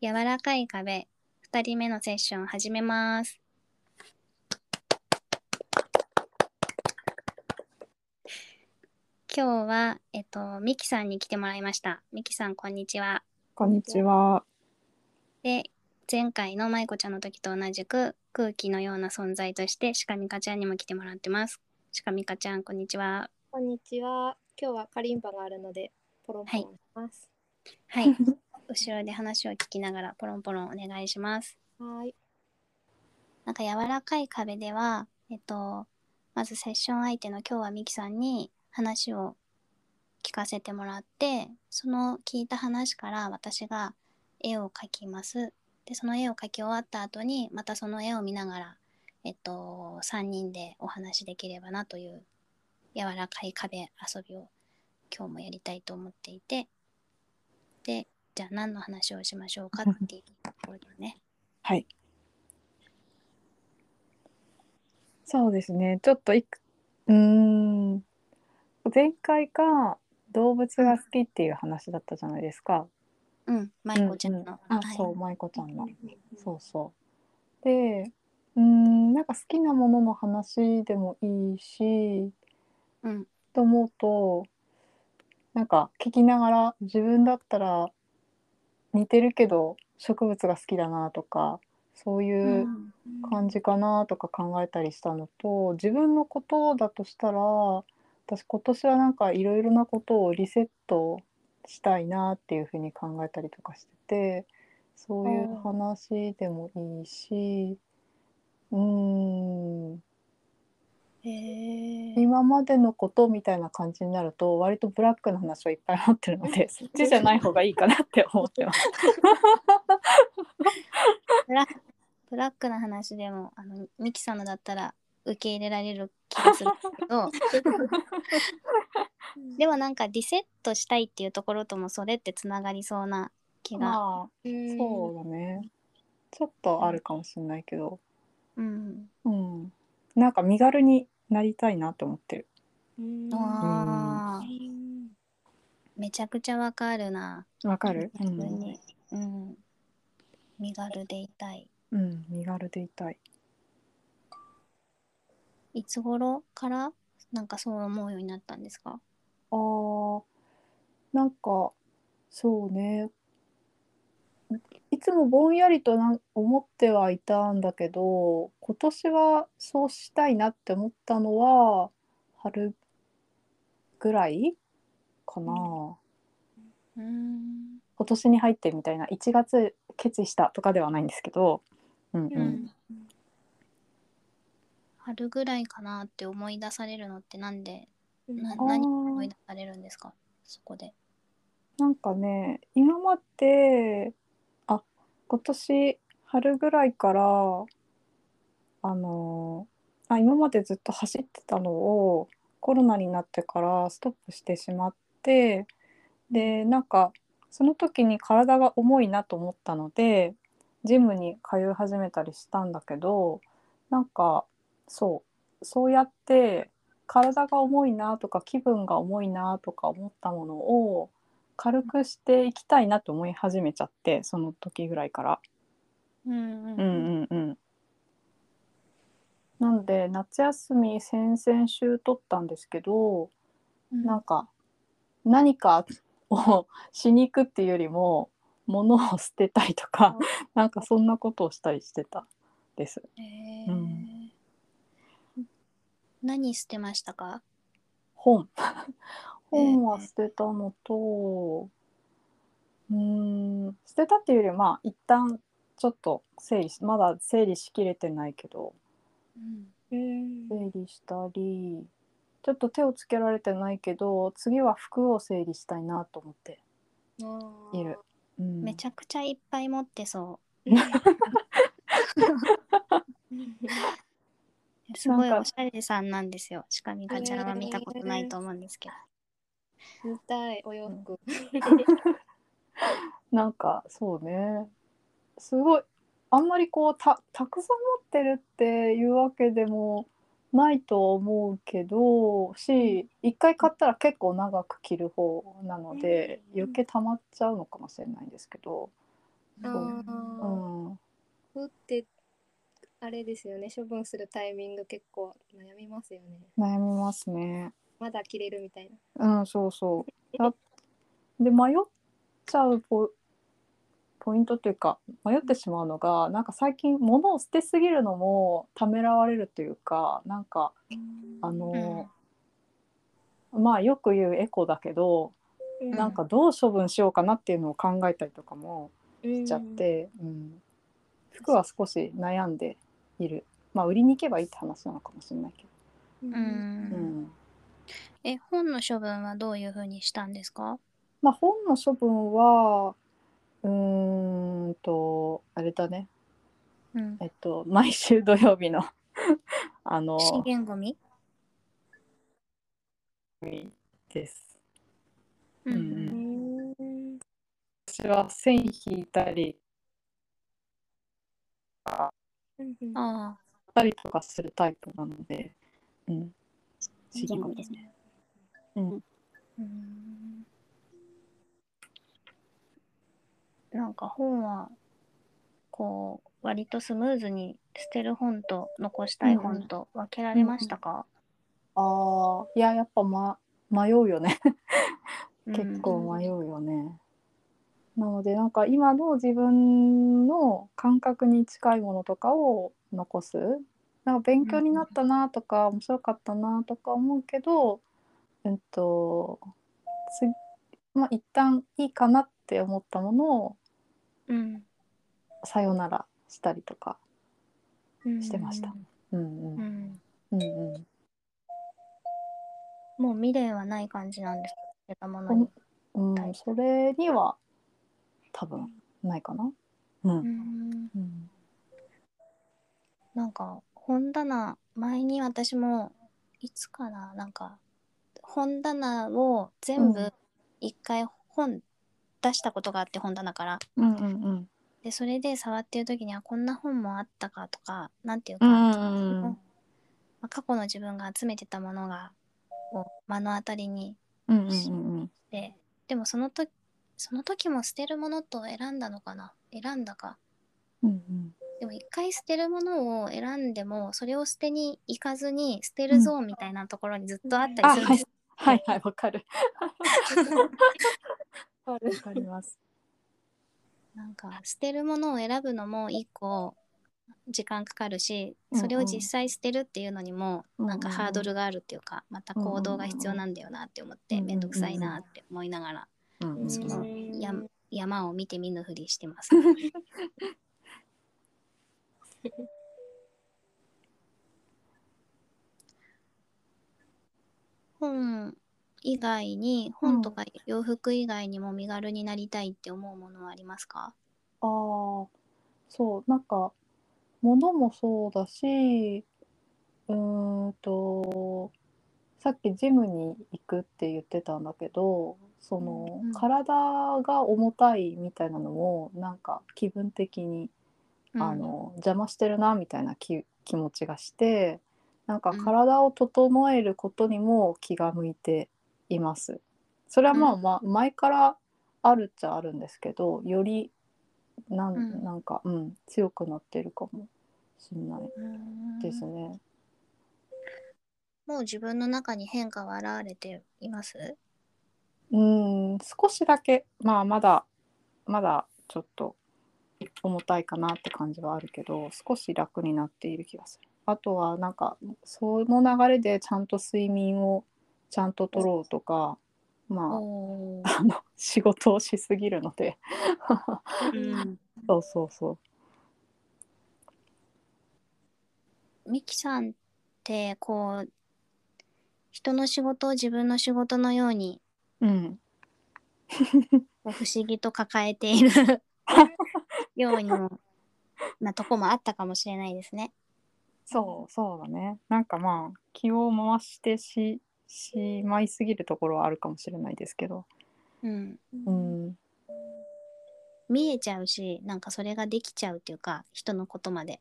柔らかい壁2人目のセッション始めます。今日は、えっと、ミキさんに来てもらいました。ミキさん、こんにちは。こんにちは。で、前回の舞子ちゃんの時と同じく空気のような存在としてシカミカちゃんにも来てもらってます。シカミカちゃん、こんにちは。こんにちは。今日はカリンパがあるので、ポロンポロンします。はい。後ろで話を聞きながらポロンポロンお願いします。はーい。なんか柔らかい壁では、えっと、まずセッション相手の今日はミキさんに話を聞かせてもらって、その聞いた話から私が絵を描きます。で、その絵を描き終わった後に、またその絵を見ながら、えっと、3人でお話しできればなという柔らかい壁遊びを今日もやりたいと思っていて、で、じゃあ何の話をしましょうかっていうところだね。はい。そうですね。ちょっといく、うーん。前回が動物が好きっていう話だったじゃないですか。うん、舞子ちゃんの。うんうんあ、はいそう、舞子ちゃんの。そうそう。で、うーん、なんか好きなものの話でもいいし、うん、と思うと、なんか聞きながら自分だったら似てるけど植物が好きだなとか、そういううん感じかなとか考えたりしたのと自分のことだとしたら私今年はなんかいろいろなことをリセットしたいなっていうふうに考えたりとかしててそういう話でもいいしうーん。今までのことみたいな感じになると割とブラックな話をいっぱい持ってるので そっちじゃない方がいいかなって思ってます。ブラブラックな話でも、あの、ミキさんのだったら受け入れられる気がするけど、でもなんかリセットしたいっていうところともそれってつながりそうな気が。まあそうだねちょっとあるかもしれないけど。うん。うん、なんか身軽になりたいなと思ってる。うん。ああ、うんめちゃくちゃわかるな。わかる、う自分んに。うん。身軽でいたい。うん、身軽でいたい。いつ頃から？なんかそう思うようになったんですか？あーなんかそうねいつもぼんやりとなん思ってはいたんだけど今年はそうしたいなって思ったのは春ぐらいかな、うん。今年に入ってみたいな1月決意したとかではないんですけど、うんうん。うん。春ぐらいかなって思い出されるのってなんでな何思い出されるんですか？そこで。なんかね今まであ今年春ぐらいからあのあ今までずっと走ってたのをコロナになってからストップしてしまってでなんかその時に体が重いなと思ったのでジムに通い始めたりしたんだけどなんかそうそうやって体が重いなとか気分が重いなとか思ったものを軽くしていきたいなと思い始めちゃってその時ぐらいから。うんうんうん。うんうん。なんで夏休み先々週取ったんですけどうん。なんか何かをしに行くっていうよりも物を捨てたいとかなんかそんなことをしたりしてたです。へー。うん。何捨てましたか？本本は捨てたのと、うーん捨てたっていうよりまあ一旦ちょっと整理しまだ整理しきれてないけどうんうん整理したりちょっと手をつけられてないけど次は服を整理したいなと思っている。うん、めちゃくちゃいっぱい持ってそう。すごいおしゃれさんなんですよ。しかみかちゃんは見たことないと思うんですけど。見たいお洋服。なんかそうね。すごい。あんまりこうたたくさん持ってるっていうわけでもないと思うけどし一回買ったら結構長く着る方なので余計溜まっちゃうのかもしれないんですけど。そうん。服ってあれですよね。処分するタイミング結構悩みますよね。悩みますねまだ着れるみたいな。うんそうそう。だで迷っちゃうポポイントというか迷ってしまうのがなんか最近物を捨てすぎるのもためらわれるというかなんかあの、まあよく言うエコだけど、うん。なんかどう処分しようかなっていうのを考えたりとかもししちゃって、うん。服は少し悩んでいる。まあ売りに行けばいいって話なのかもしれないけうん。うど、うんん。え、本の処分はどういうふうにしたんですか？まあ本の処分はうーんとあれだね。うん。えっと毎週土曜日の あの資源ゴミ？です。うんうん。うん私は線引いたりうんうん。ああ、たりとかするタイプなので、うん、資源ゴミですね。うん。うん。なんか本は、こう、割とスムーズに捨てる本と残したい本と分けられましたか、ああいややっぱ、ま、迷うよね。うん。結構迷うよね、なのでなんか今の自分の感覚に近いものとかを残す。なんか勉強になったなとか、面白かったなとか思うけどえっとつまあ一旦いいかなって思ったものをうん。さよならしたりとかうんしてました。うんううんん。うんうんもう未練はない感じなんですか捨てたものに。うん、それには多分ないかな。うんうんうんなんか本棚前に私もいつかななんか本棚を全部うん。一回本出したことがあって本棚から。うんうんでそれで触ってる時にはこんな本もあったかとかなんていうか、うんまうん。あ過去の自分が集めてたものがこう目の当たりにうんうんうんしてでもその時その時も捨てるものと選んだのかな？選んだか。うんうん。でも一回捨てるものを選んでもそれを捨てに行かずに捨てるゾーンみたいなところにずっとあったりするんです、はいはい。わかる。わかります。なんか捨てるものを選ぶのも一個時間かかるしそれを実際捨てるっていうのにもなんかハードルがあるっていうかまた行動が必要なんだよなって思ってうんうんめんどくさいなって思いながらその山を見て見ぬふりしてます。本以外に本とか洋服以外にも身軽になりたいって思うものはありますか、ああそうなんか物もそうだしうーんとさっきジムに行くって言ってたんだけどその、うん。体が重たいみたいなのもなんか気分的にうん。あの邪魔してるなみたいな気気持ちがしてなんかうん。体を整えることにも気が向いています。それはまあ、うん。ま前からあるっちゃあるんですけどよりなん,、うん。なんか、うん、強くなってるかもしれないうんですね。もう自分の中に変化は現れています？うん少しだけ。まあまだまだちょっと重たいかなって感じはあるけど少し楽になっている気がするあとはなんかその流れでちゃんと睡眠をちゃんと取ろうとかまおああの仕事をしすぎるので。うん、そうそうそミキさんってこう人の仕事を自分の仕事のようにううん不思議と抱えている ようにもなとこもあったかもしれないですね。そうそうだね。なんかまあ気を回してししまいすぎるところはあるかもしれないですけど。うん、うん。見えちゃうしなんかそれができちゃうっていうか人のことまで。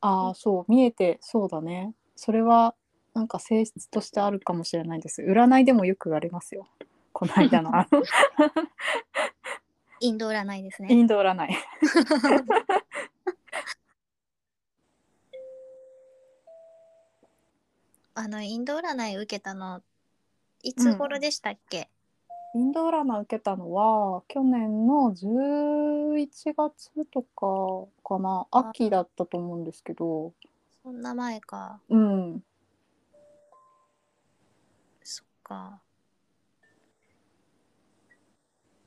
ああそう見えてそうだね。それはなんか性質としてあるかもしれないです。占いでもよく言われますよ。この間のあの。インド占いですね。インド占い。あのインド占い受けたのいつ頃でしたっけ、インド占い受けたのは去年の11月とかかな。あ。秋だったと思うんですけど。そんな前か。うん。そっか。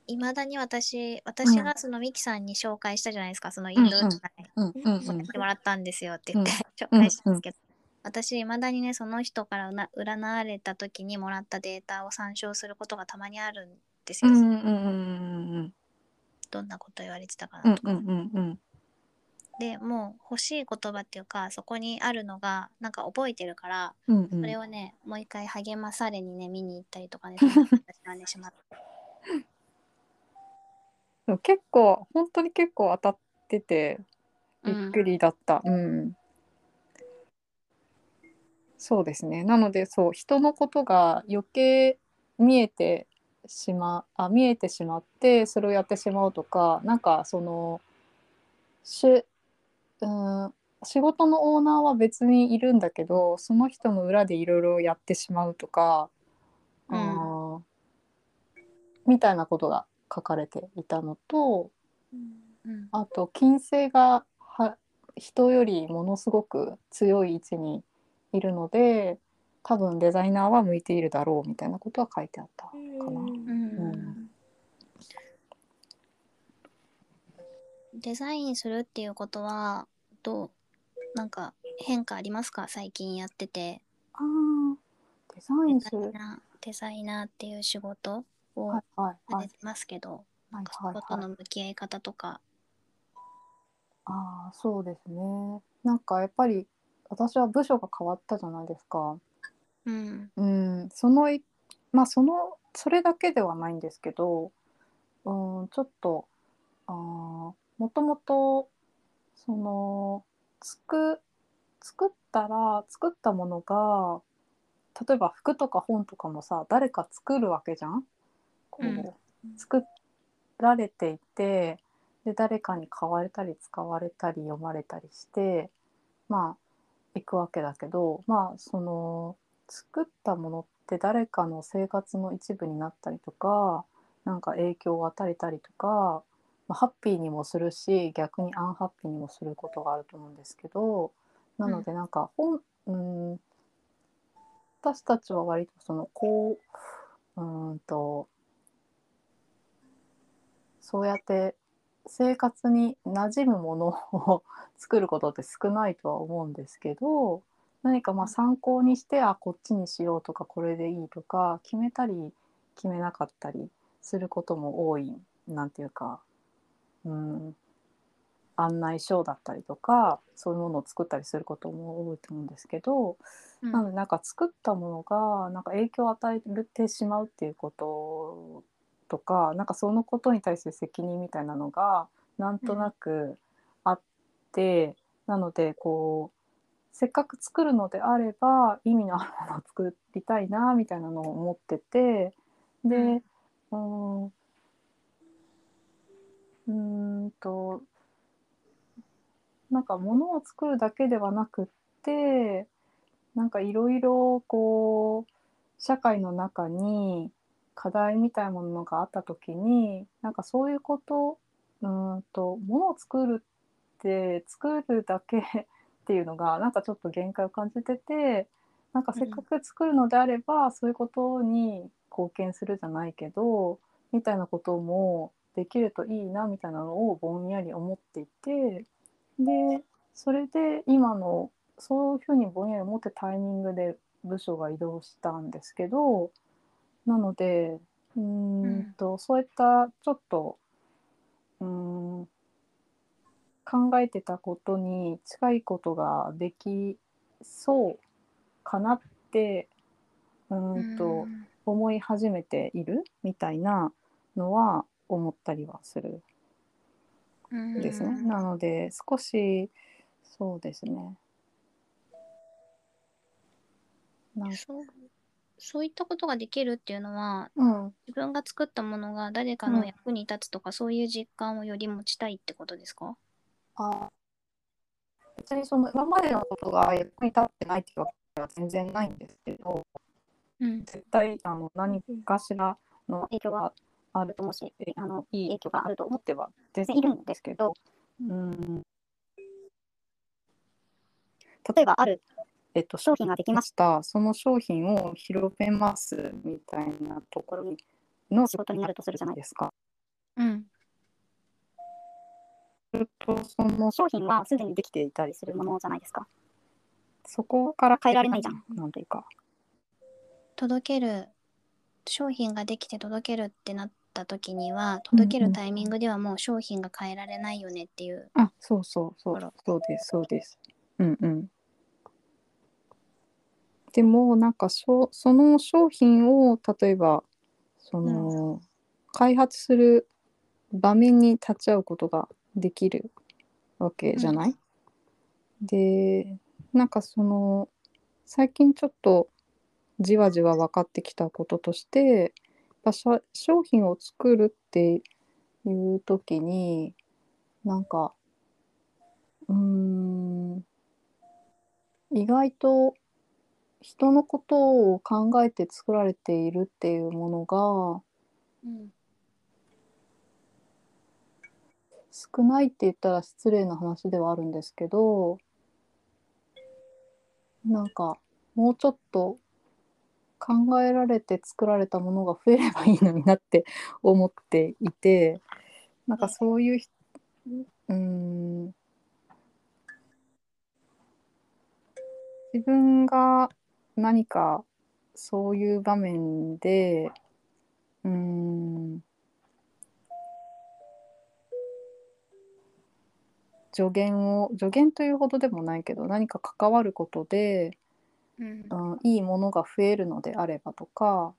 いまだに私、私がそのミキさんに紹介したじゃないですか、そのインド占い。うん。うん。うん。もらったんですよって言って、紹うん。介したんですけど、私いまだにねその人から占われた時にもらったデータを参照することがたまにあるんですよ、うんうんうんうんどんなこと言われてたかうなんとか、うんうんうんでもう欲しい言葉っていうかそこにあるのがなんか覚えてるからうんうん。それをね、もう一回励まされにね見に行ったりとかねそんしまった 結構本当に結構当たっててびっうんくりだった。うん。そうですね。なのでそう人のことが余計見えてしまあ見えてしまってそれをやってしまうとかなんかそのしうん仕事のオーナーは別にいるんだけどその人の裏でいろいろやってしまうとか、うんみたいなことが書かれていたのとうんあと金星がは人よりものすごく強い位置にいるので多分デザイナーは向いているだろうみたいなことは書いてあったかな。うんうんデザインするっていうことはどうなんか変化ありますか？最近やっててあーデザインするデザイ。ナーデザイナーっていう仕事をはいはいはいされてますけど、はいそはいはい。ことの向き合い方とか、ああそうですね。なんかやっぱり私は部署が変わったじゃないですか。うんうん、そのいまあそのそれだけではないんですけど、うん、ちょっとあーもともとそのつく作ったら作ったものが例えば服とか本とかもさ誰か作るわけじゃん。こううん作られていてで誰かに買われたり使われたり読まれたりしてまあ行くわけだけどまあその作ったものって誰かの生活の一部になったりとかなんか影響を与えたりとか、まあ、ハッピーにもするし逆にアンハッピーにもすることがあると思うんですけどなのでなんか本、うん、私たちは割とそのこううんとそうやって生活に馴染むものを作ることって少ないとは思うんですけど何かまあ参考にしてあこっちにしようとかこれでいいとか決めたり決めなかったりすることも多いなんていうか、うん、案内書だったりとかそういうものを作ったりすることも多いと思うんですけど、うん。なのでなんか作ったものがなんか影響を与えてしまうっていうこととかなんかそのことに対する責任みたいなのがなんとなくあって、なのでこうせっかく作るのであれば意味のあるものを作りたいなみたいなのを思っててでうん。うーんとなんか物を作るだけではなくってなんかいろいろこう社会の中に課題みたいなものがあった時になんかそういうことうんと物を作るって作るだけ っていうのがなんかちょっと限界を感じててなんかせっかく作るのであれば、そういうことに貢献するじゃないけどみたいなこともできるといいなみたいなのをぼんやり思っていてでそれで今のそういうふうにぼんやり思ってタイミングで部署が移動したんですけどなのでうーんと、そういったちょっとうーん考えてたことに近いことができそうかなってうーんと思い始めているみたいなのは思ったりはする。うんですね。うん。なので少しそうですね。なんそういったことができるっていうのはうん、自分が作ったものが誰かの役に立つとか、そういう実感をより持ちたいってことですか？あ別にその今までのことが役に立ってないっていうわけは全然ないんですけどうん。絶対あの何かしらの影響があると思うしあのいい影響があると思っては全然いるんですけど、うん、例えばある、えっと、商品ができましたその商品を広めますみたいなところの仕事になるとするじゃないですか。うんするとその商品はすでにできていたりするものじゃないですか。そこから変えられないじゃん。なんというか。届ける商品ができて届けるってなった時には届けるタイミングではもう商品が変えられないよねっていう、あ、そうそうそあらう。そうです、そうです。うんうん。でも、なんかしょ、その商品を、例えば、その、開発する場面に立ち会うことができるわけじゃない、で、なんかその、最近ちょっとじわじわ分かってきたこととして、やっぱ商品を作るっていう時に、なんか、うーん意外と人のことを考えて作られているっていうものがうん。少ないって言ったら失礼な話ではあるんですけどなんかもうちょっと考えられて作られたものが増えればいいのになって思っていてなんかそういうひうーん。自分が何かそういう場面でうーん助言を助言というほどでもないけど何か関わることで、うん。うん、いいものが増えるのであればとか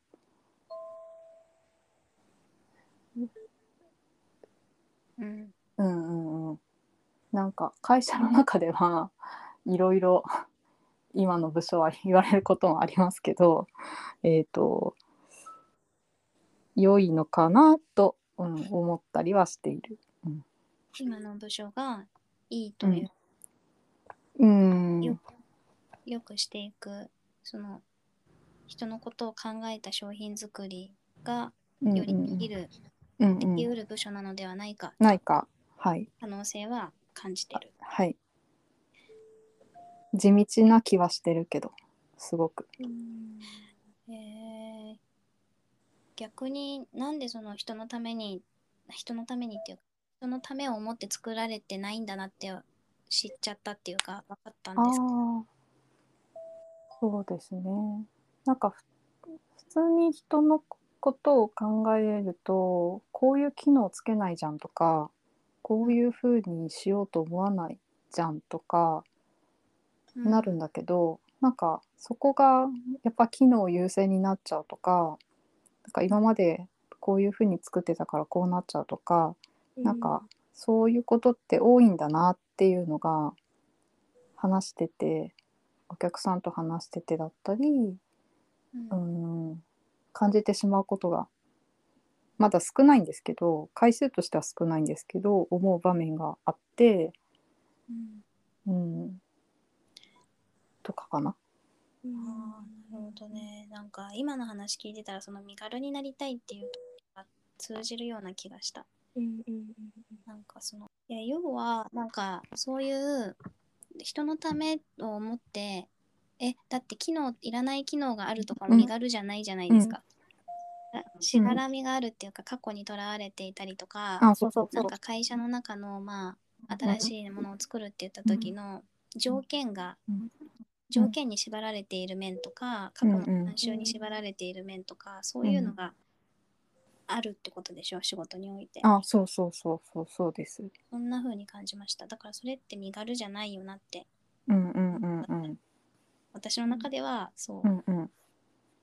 うん。うんうんうん。なんか会社の中ではいろいろ今の部署は言われることもありますけどえっ、と良いのかなと、うん、思ったりはしている。今の部署がいいという、うん。よよくしていくその人のことを考えた商品作りがうんよりできる、うんうん。できうる部署なのではないか。ないか。はい。可能性は感じてる。はい地道な気はしてるけどすごく。えー。逆になんでその人のために人のためにっていうか人のためを思って作られてないんだなって知っちゃったっていうか分かったんあですか？あそうですね。なんかふ普通に人のことを考えるとこういう機能つけないじゃんとかこういう風にしようと思わないじゃんとかうんなるんだけど、なんかそこがやっぱ機能優先になっちゃうとかなんか今までこういう風に作ってたからこうなっちゃうとか、なんかそういうことって多いんだなっていうのが話しててお客さんと話しててだったり、うん。うん、感じてしまうことがまだ少ないんですけど回数としては少ないんですけど思う場面があって、うん。うん、とかかな。あーなるほどね。なんか今の話聞いてたらその身軽になりたいっていうところが通じるような気がした。うんうんうんなんかそのいや要はなんかそういう人のためを思ってえだって機能いらない機能があるとかうん。身軽じゃないじゃないですか、しがらみがあるっていうか過去にとらわれていたりとか、あそうそうそう。なんか会社の中のまあ新しいものを作るって言った時の条件が、うん条件に縛られている面とか過去の慣習に縛られている面とか、そういうのがあるってことでしょ仕事において。あそうそうそうそうそうです。そんな風に感じました。だからそれって身軽じゃないよなって。うんうんうんうん。私の中ではそううんうん。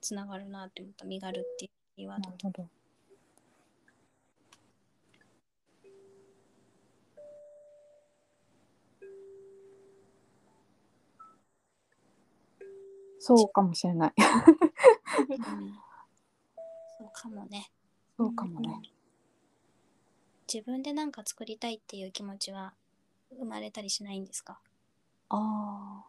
つながるなって思った。身軽っていうワードなるほど。そうかもしれない。かもねそうかもね。自分で何か作りたいっていう気持ちは生まれたりしないんですか？ああ。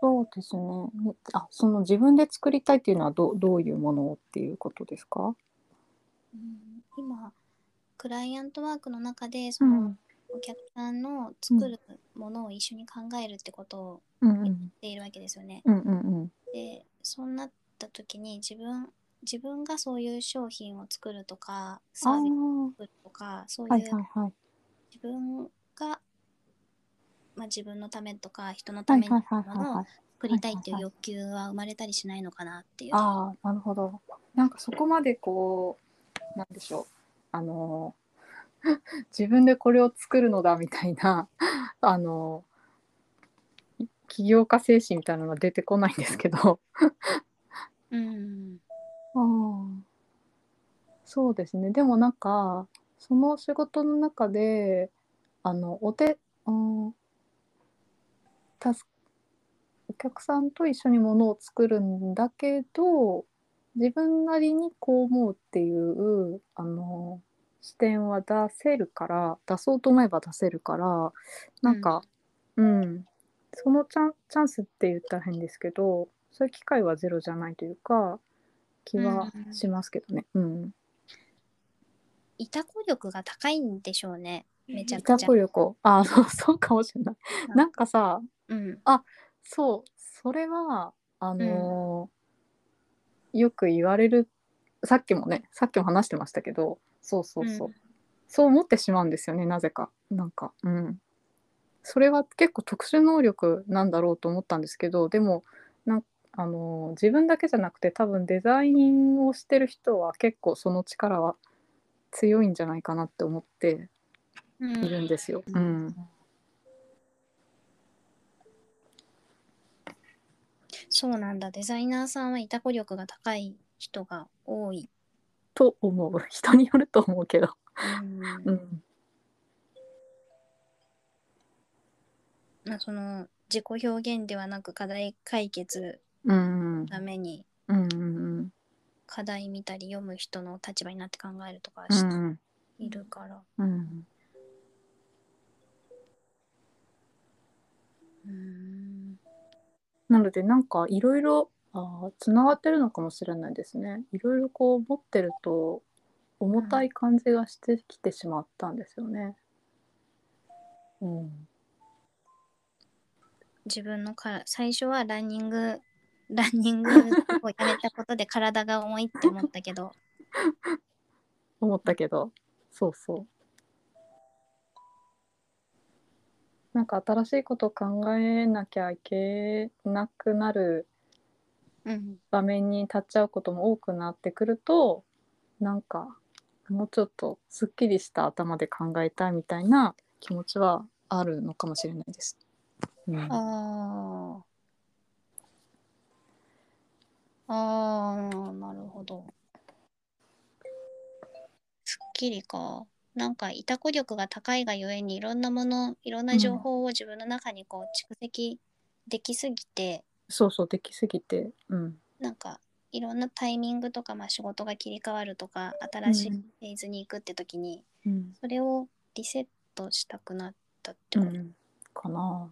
そうですね。みあ、その自分で作りたいっていうのはどどういうものっていうことですか？うん今クライアントワークの中でその、お客さんの作るものを一緒に考えるってことを言っているわけですよね。でそうなった時に自分自分がそういう商品を作るとかサあービスをあ作るとかそうはいいう自分が、まあ、自分のためとか人のはいためにはいはいものを。作りたいっていう欲求は生まれたりしないのかなっていう。ああなるほど。なんかそこまでこうなんでしょうあの 自分でこれを作るのだみたいなあの起業家精神みたいなのは出てこないんですけど。うん。ああそうですね。でもなんかその仕事の中であのお手、うん、たすお客さんと一緒にものを作るんだけど自分なりにこう思うっていうあの視点は出せるから出そうと思えば出せるからなんか、うんそのチャンチャンスって言ったら変ですけどそういう機会はゼロじゃないというか気はしますけどね。うん。委託力が高いんでしょうね。めちゃ委くちゃ。託力あそうそうかもしれない。なんかさうん。そうそれはあのーよく言われるさっきもねさっきも話してましたけどそうそうそう、うんそう思ってしまうんですよねなぜかなんかうんそれは結構特殊能力なんだろうと思ったんですけどでもなんあのー自分だけじゃなくて多分デザインをしてる人は結構その力は強いんじゃないかなって思ってうんいるんですよ。うんそうなんだ。デザイナーさんは委託力が高い人が多い。と思う。人によると思うけど。うん。うん。まあ、その自己表現ではなく課題解決うん。のために課題見たり読む人の立場になって考えるとかしうんうん。いるから。うん。うん。なのでなんかいろいろつながってるのかもしれないですね。いろいろこう持ってると重たい感じがしてきてしまったんですよね。うん、自分のから最初はランニング ランニングをやめたことで体が重いって思ったけど 思ったけどそうそう。なんか新しいことを考えなきゃいけなくなるうん場面に立っちゃうことも多くなってくるとなんかもうちょっとすっきりした頭で考えたいみたいな気持ちはあるのかもしれないです。うん、ああなるほど。すっきりか。なんか委託力が高いがゆえにいろんなものいろんな情報を自分の中にこう蓄積できすぎて、そうそうできすぎて、うん、なんかいろんなタイミングとか、まあ、仕事が切り替わるとか新しいうん。フェーズに行くって時に、うん、それをリセットしたくなったってこと、うん、かな。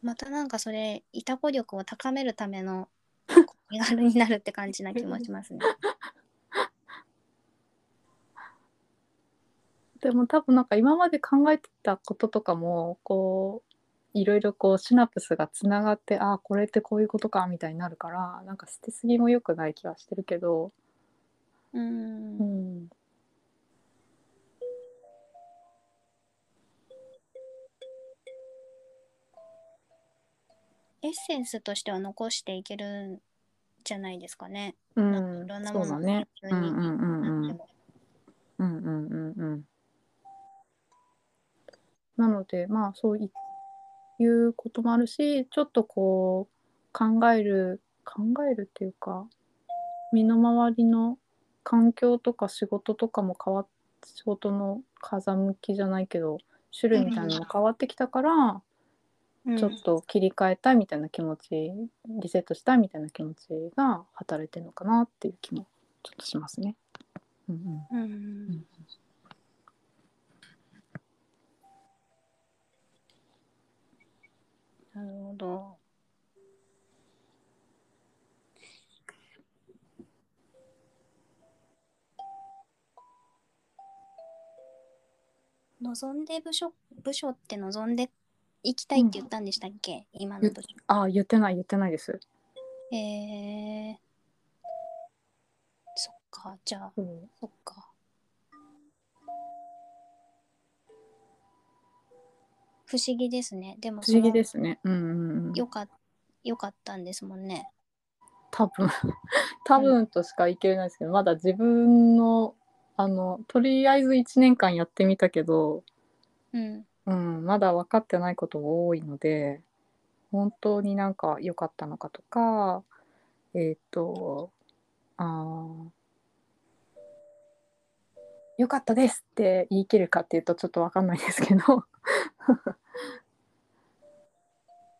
またなんかそれ委託力を高めるための 身軽になるって感じな気もしますね。でも多分なんか今まで考えてたこととかもこういろいろこうシナプスがつながってああこれってこういうことかみたいになるからなんか捨てすぎも良くない気はしてるけど、うーうんん、エッセンスとしては残していけるんじゃないですかね。うんなんかいろんなそものうだね。普通にうんうんうんうんうんうんうんうん。なのでまあそういいうこともあるしちょっとこう考える考えるっていうか身の回りの環境とか仕事とかも変わっ仕事の風向きじゃないけど種類みたいなのも変わってきたから、ちょっと切り替えたいみたいな気持ち、リセットしたいみたいな気持ちが働いてるのかなっていう気もちょっとしますね。うんうん。うんうんなるほど。望んで部署部署って望んで行きたいって言ったんでしたっけ、今の部署。ああ言ってない言ってないです。えー、そっか、じゃあ、うんそっか。不思議ですね。でも不思議でそすね。うんうん。よかよかったんですもんね。多分 多分としか言い切れないですけど、まだ自分のあのとりあえず1年間やってみたけど、うん。うん、まだ分かってないことも多いので本当になんか良かったのかとかえっ、とあー良かったですって言い切るかっていうとちょっと分かんないですけど。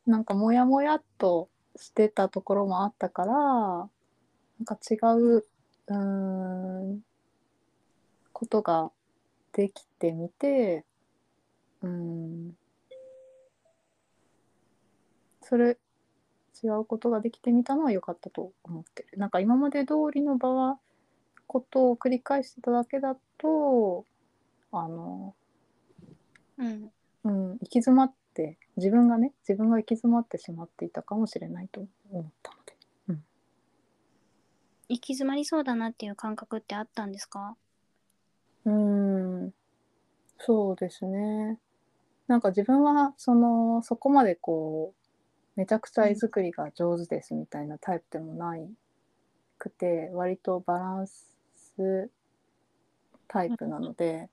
なんかモヤモヤっとしてたところもあったからなんか違ううんことができてみてうんそれ違うことができてみたのは良かったと思ってる。なんか今まで通りの場はことを繰り返してただけだとあのうん。うん行き詰まって自分がね自分が行き詰まってしまっていたかもしれないと思ったので。行き詰まりそうだなっていう感覚ってあったんですか？うん。そうですね。なんか自分はそのそこまでこうめちゃくちゃ絵作りが上手ですみたいなタイプでもないくて割とバランスタイプなので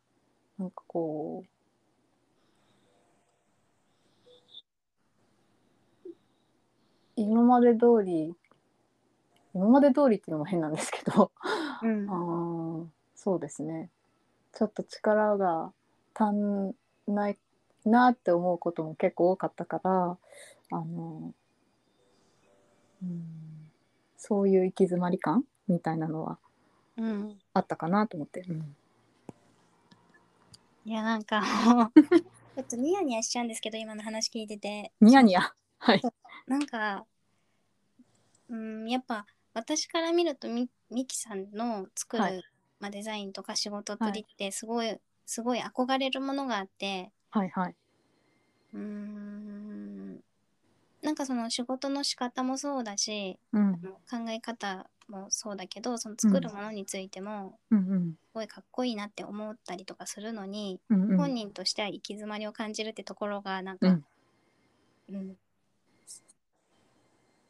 なんかこう今まで通り今まで通りっていうのも変なんですけどうん。あーそうですね。ちょっと力が足んないなって思うことも結構多かったからあの、うん、そういう行き詰まり感みたいなのはうん。あったかなと思って、うん、いや、なんかもう、ちょっとニヤニヤしちゃうんですけど、今の話聞いてて。ニヤニヤ？はい。なんか、うん、やっぱ私から見るとみミキさんの作る、はい。まあ、デザインとか仕事っぷりってすごい、すごい憧れるものがあって。はいはい。うーん。なんかその仕事の仕方もそうだしうん。考え方もそうだけどその作るものについてもうんうん。すごいかっこいいなって思ったりとかするのに、うんうん。本人としては行き詰まりを感じるってところがなんか、うん。うん。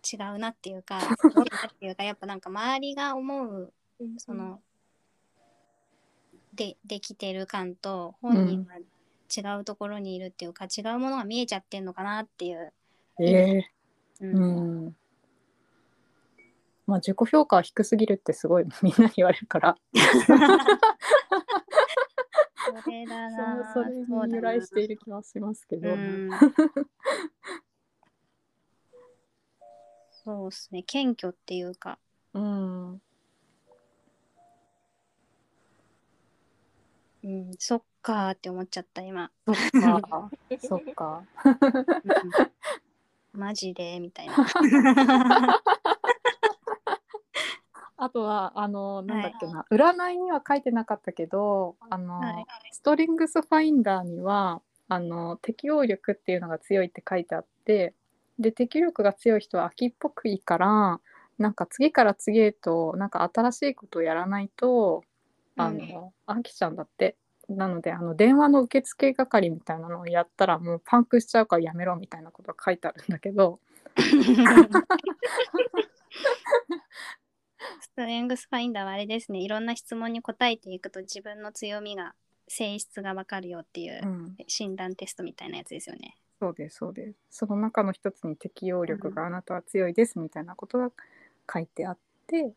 違うなっていうかすごいなっていうかやっぱなんか周りが思うその、でできてる感と本人が違うところにいるっていうか、違うものが見えちゃってんのかなっていう、ええううんまあ自己評価は低すぎるってすごい みんなに言われるから。それだなそそれに由来している気はしますけど、うん。そうですね。謙虚っていうか。うん。うんそっかーって思っちゃった今、そっかそっかうん。マジでみたいな あとはあのなんだっけな、占いには書いてなかったけどあの、はいストリングスファインダーにはあの適応力っていうのが強いって書いてあってで適応力が強い人は秋っぽくいいからなんか次から次へとなんか新しいことをやらないとあの、飽きちゃうんだって。なのであの電話の受付係みたいなのをやったらもうパンクしちゃうからやめろみたいなことが書いてあるんだけど ストレングスファインダーはあれですね。いろんな質問に答えていくと自分の強みが性質がわかるよっていううん。診断テストみたいなやつですよね。そうですそうです。その中の一つに適応力があなたは強いですみたいなことが書いてあって、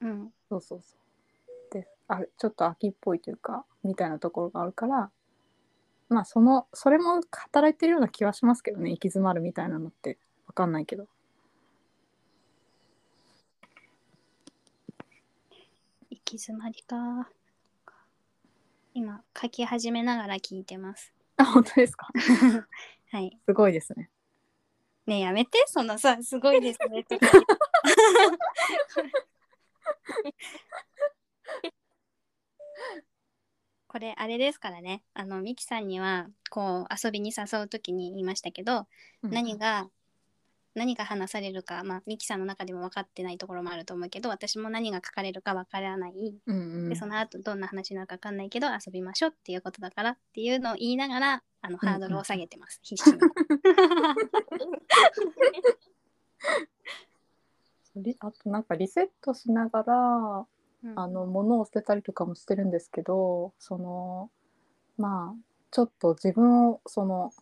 うん、そうそうそう。であちょっと秋っぽいというかみたいなところがあるからまあそのそれも働いてるような気はしますけどね行き詰まるみたいなのって。分かんないけど行き詰まりか。今、書き始めながら聞いてます。あ本当ですか？はい。すごいですねねえやめて、そのさ、すごいですね。と これ、あれですからね。あの、ミキさんには、こう、遊びに誘うときに言いましたけど、うん何が、何が話されるか、まあ、ミキさんの中でも分かってないところもあると思うけど、私も何が書かれるか分からない。うんうんで、その後どんな話になるか分かんないけど、遊びましょうっていうことだからっていうのを言いながら、あの、うんうんハードルを下げてます。必死に。リあとなんかリセットしながらうんあの物を捨てたりとかもしてるんですけどそのまあちょっと自分をその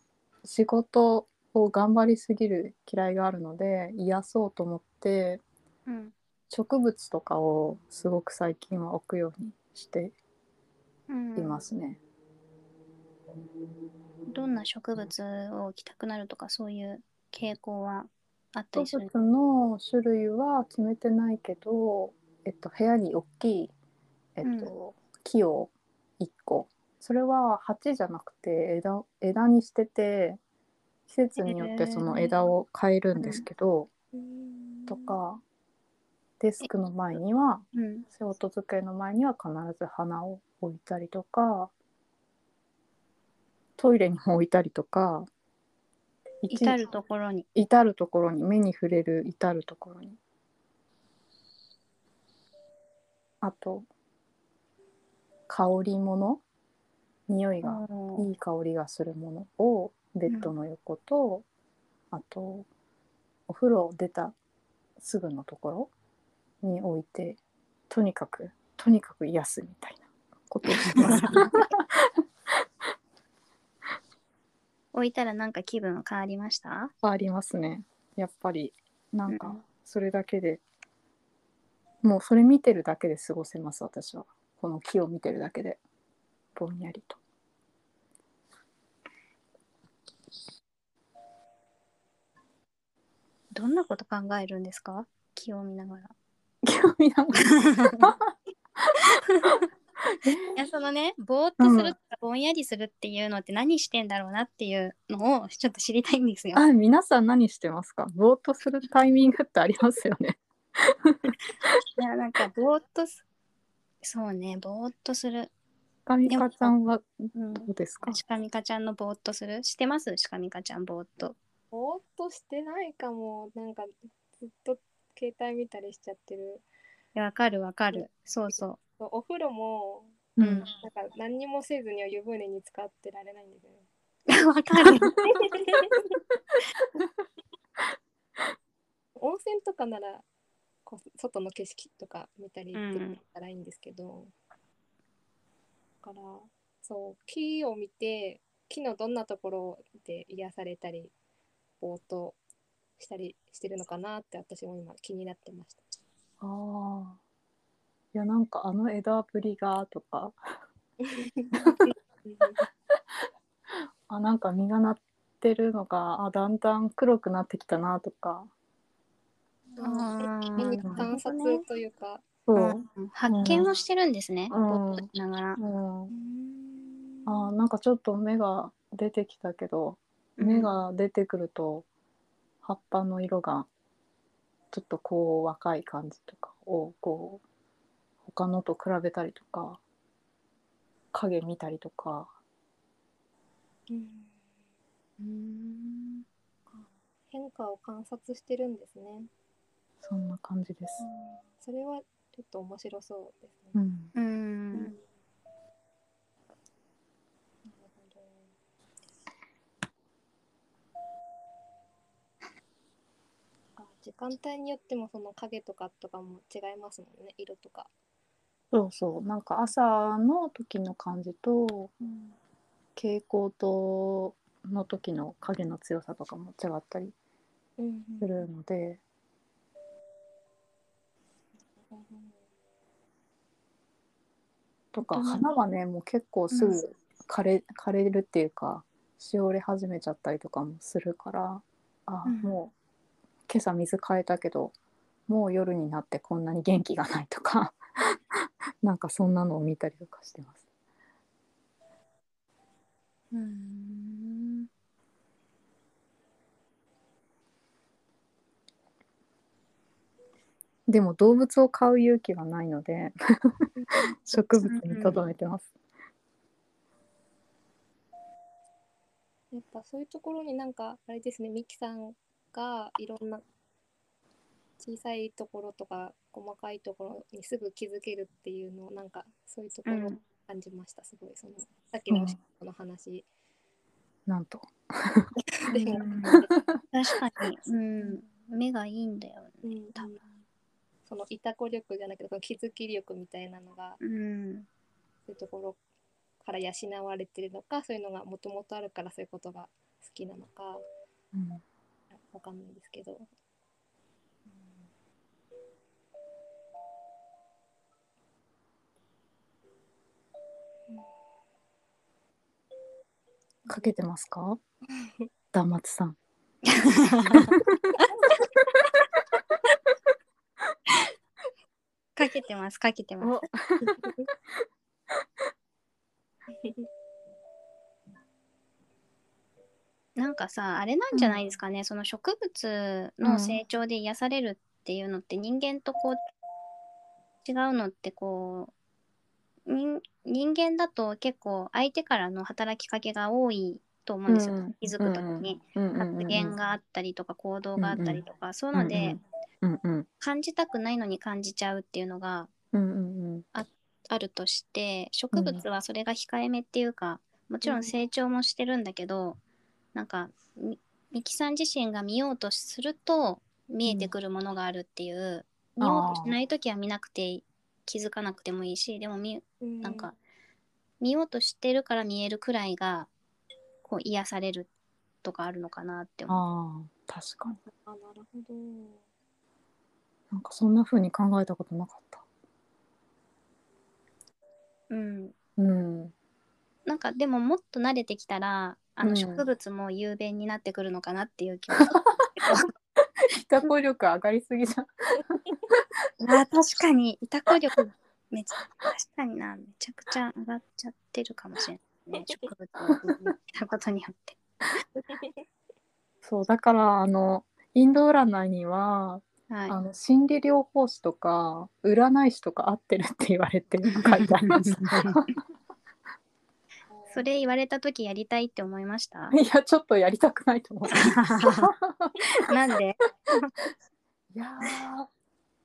仕事を頑張りすぎる嫌いがあるので癒そうと思ってうん。植物とかをすごく最近は置くようにしてうん。いますね。どんな植物を置きたくなるとかそういう傾向はあったりする？植物の種類は決めてないけど、えっと、部屋に大きい、えっと木を1個。それは鉢じゃなくて枝枝にしてて季節によってその枝を変えるんですけど、とかデスクの前にはうん。仕事机の前には必ず花を置いたりとかトイレにも置いたりとか一至るところに。至る所に目に触れる至る所に。あと香りもの匂いがいい香りがするものをベッドの横と、あとお風呂出たすぐのところに置いてとにかくとにかく癒すみたいなことをします。置いたらなんか気分変わりました？ありますね。やっぱりなんかうん。それだけで、もうそれ見てるだけで過ごせます私は。この木を見てるだけで。ぼんやりとどんなこと考えるんですか？気を見ながら。木を見ながら。いやそのねぼーっとするとかぼんやりするっていうのって何してんだろうなっていうのをちょっと知りたいんですよ。あ皆さん何してますか？ぼーっとするタイミングってありますよね。いやなんかぼーっとすそうねぼーっとする。かみかちゃんはうんどうですか？シカミカちゃんのぼーっとする？してます？シカミカちゃんぼーっと。ぼーっとしてないかもなんかずっと携帯見たりしちゃってるわかるわかる。そうそお風呂もう。ううんん。なんか何にもせずに湯船に使ってられないんですよね わかる。温泉とかならこう外の景色とか見たりうんできたらいいんですけど、だからそう木を見て木のどんなところで癒されたりぼーっとしたりしてるのかなって私も今気になってました。ああいやなんかあの枝ぶりがとか。あなんか実がなってるのがあだんだん黒くなってきたなとか。観察というか、そう、うん。発見をしてるんですね。うん。ながら。うん、あーなんかちょっと芽が出てきたけど芽が出てくると葉っぱの色がちょっとこう若い感じとかをこう他のと比べたりとか影見たりとか。うん。うん。変化を観察してるんですね。そんな感じです。それはちょっと面白そうですね。うん、ううんん。なるほどあ時間帯によってもその影とかとかも違いますもんね色とか。そうそう。なんか朝の時の感じと蛍光灯の時の影の強さとかも違ったりうん。するので、とかうん。花はねもう結構すぐ、うん。枯れ枯れるっていうかしおれ始めちゃったりとかもするからあ、うん。もう今朝水変えたけどもう夜になってこんなに元気がないとか なんかそんなのを見たりとかしてます。うーんでも動物を飼う勇気がないので 植物にとどめてます。やっぱそういうところになんかあれですねミキさんがいろんな小さいところとか細かいところにすぐ気づけるっていうのをなんかそういうところを感じました、すごい。そのさっきのの話。なんと。でも、うん。確かに、うん、目がいいんだようんね多分。そのいたこ力じゃなくてその気づき力みたいなのがうん。そういうところから養われてるのかそういうのがもともとあるからそういうことが好きなのか。うんわかんないですけど。かけてますか？断末さん。かけてますかけてます なんかさあれなんじゃないですかね、その植物の成長で癒されるっていうのって人間とこう違うのってこう人人間だと結構相手からの働きかけが多いと思うんですよ、うん。気づくときに、発言があったりとか行動があったりとか、そういうので、うんうん感じたくないのに感じちゃうっていうのがうんうんうん。あるとして植物はそれが控えめっていうか、もちろん。成長もしてるんだけど、なんかみミキさん自身が見ようとすると見えてくるものがあるっていう、見ようとしない時は見なくて気づかなくてもいいしでも見なんか見ようとしてるから見えるくらいがこう癒されるとかあるのかなって思う。ああ確かにあなるほど。なんかそんな風に考えたことなかった。うん、うんなんかでももっと慣れてきたらあうんの植物も雄弁になってくるのかなっていう気もするんですけど非行力上がりすぎじゃん。あー確かにいたこ力めちゃ確かになめちゃくちゃ上がっちゃってるかもしれないね 植物を見たことによって。そうだからあのインド占いには、はい、あの心理療法士とか占い師とか合ってるって言われて書いてありました。それ言われた時やりたいって思いました？いやちょっとやりたくないと思う。なんで？いやー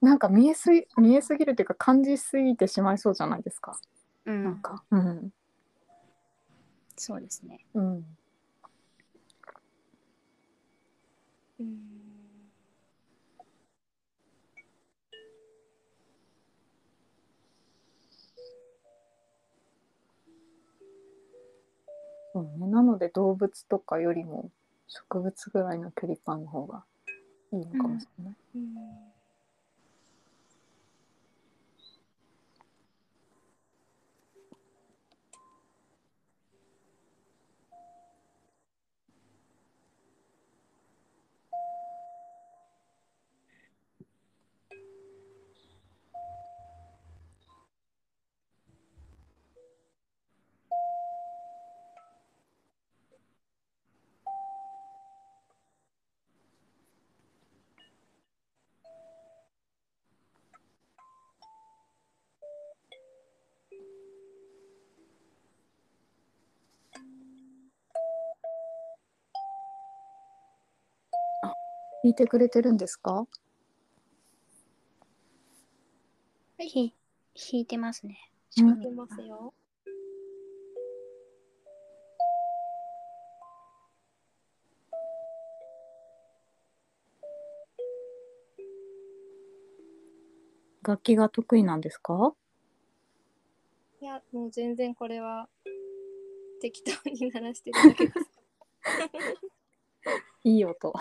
なんか見えすぎ見えすぎるっていうか感じすぎてしまいそうじゃないですか。うんなんか。うんそうですね。うん。うんそうね。なので動物とかよりも植物ぐらいの距離感の方がいいのかもしれない。うん聞いてくれてるんですか？ひ弾いてますね。うん出ますよ。楽器が得意なんですか？いや、もう全然これは適当に鳴らしてるだけです。いい音。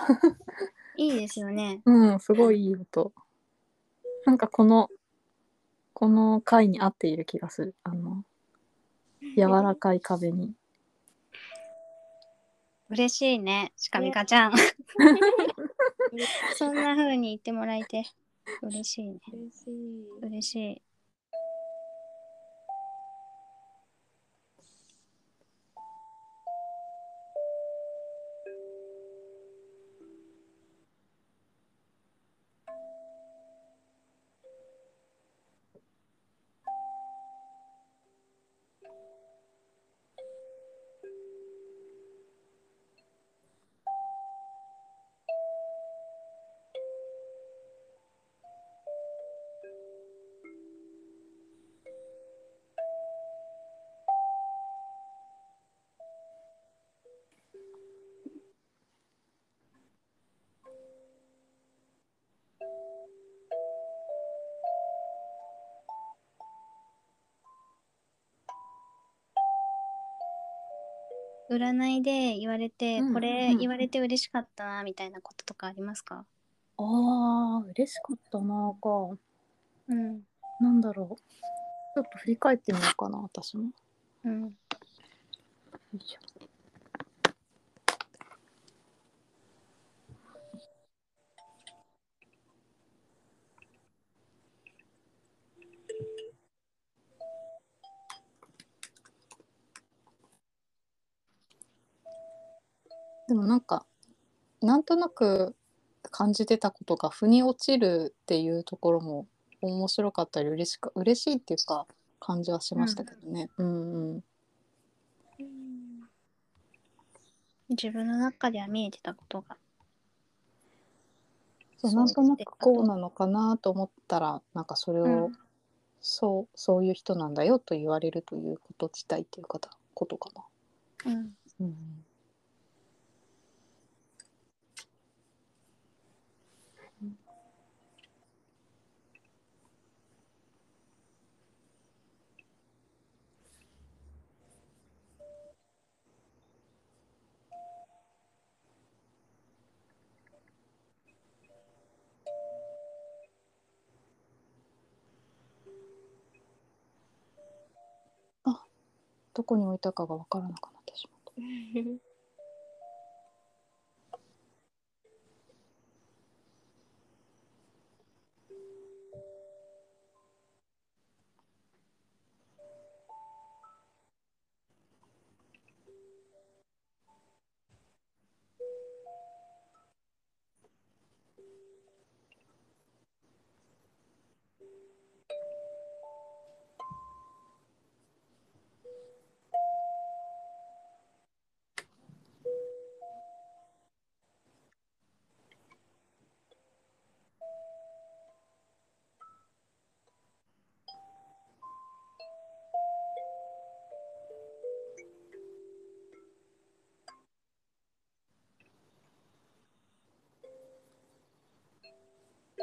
いいですよね。うん、すごいいい音。なんかこのこの回に合っている気がする。あの柔らかい壁に。嬉しいね、シカミカちゃん。そんな風に言ってもらえて嬉しいね。嬉しい。嬉しい。占いで言われて、うんこれうん言われて嬉しかったなみたいなこととかありますか？ああ、嬉しかったなか。うん。なんだろう。ちょっと振り返ってみようかな、私も。ようん。いしょでもなんかなんとなく感じてたことが腑に落ちるっていうところも面白かったり嬉しか嬉しいっていうか感じはしましたけどね。うんうん。自分の中では見えてたことが。そうなんとなくこうなのかなと思ったらなんかそれを、うんそうそういう人なんだよと言われるということ自体っていうかことかな。うん。うんどこに置いたかが分からなくなってしまった。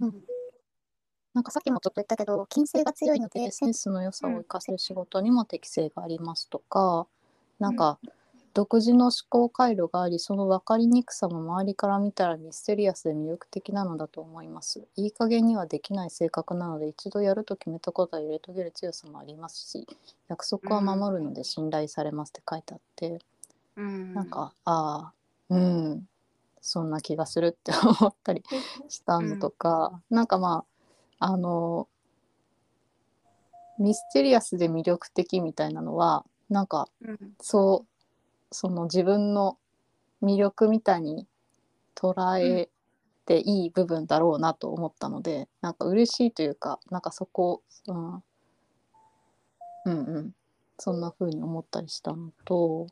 うん。なんかさっきもちょっと言ったけど、金星が強いので、センスの良さを生かせる仕事にも適性がありますとか、なんか、独自の思考回路があり、その分かりにくさも周りから見たらミステリアスで魅力的なのだと思います。いい加減にはできない性格なので、一度やると決めたことは入れ遂げる強さもありますし、約束は守るので信頼されますって書いてあって、うん。なんか、ああ、うん、そんな気がするって思ったりしたのとか、なんかまあ、あの、ミステリアスで魅力的みたいなのは、なんか、うん。そうその自分の魅力みたいに捉えていい部分だろうなと思ったので、なんか嬉しいというかなんかそこ、うん、うんうん。そんな風に思ったりしたのと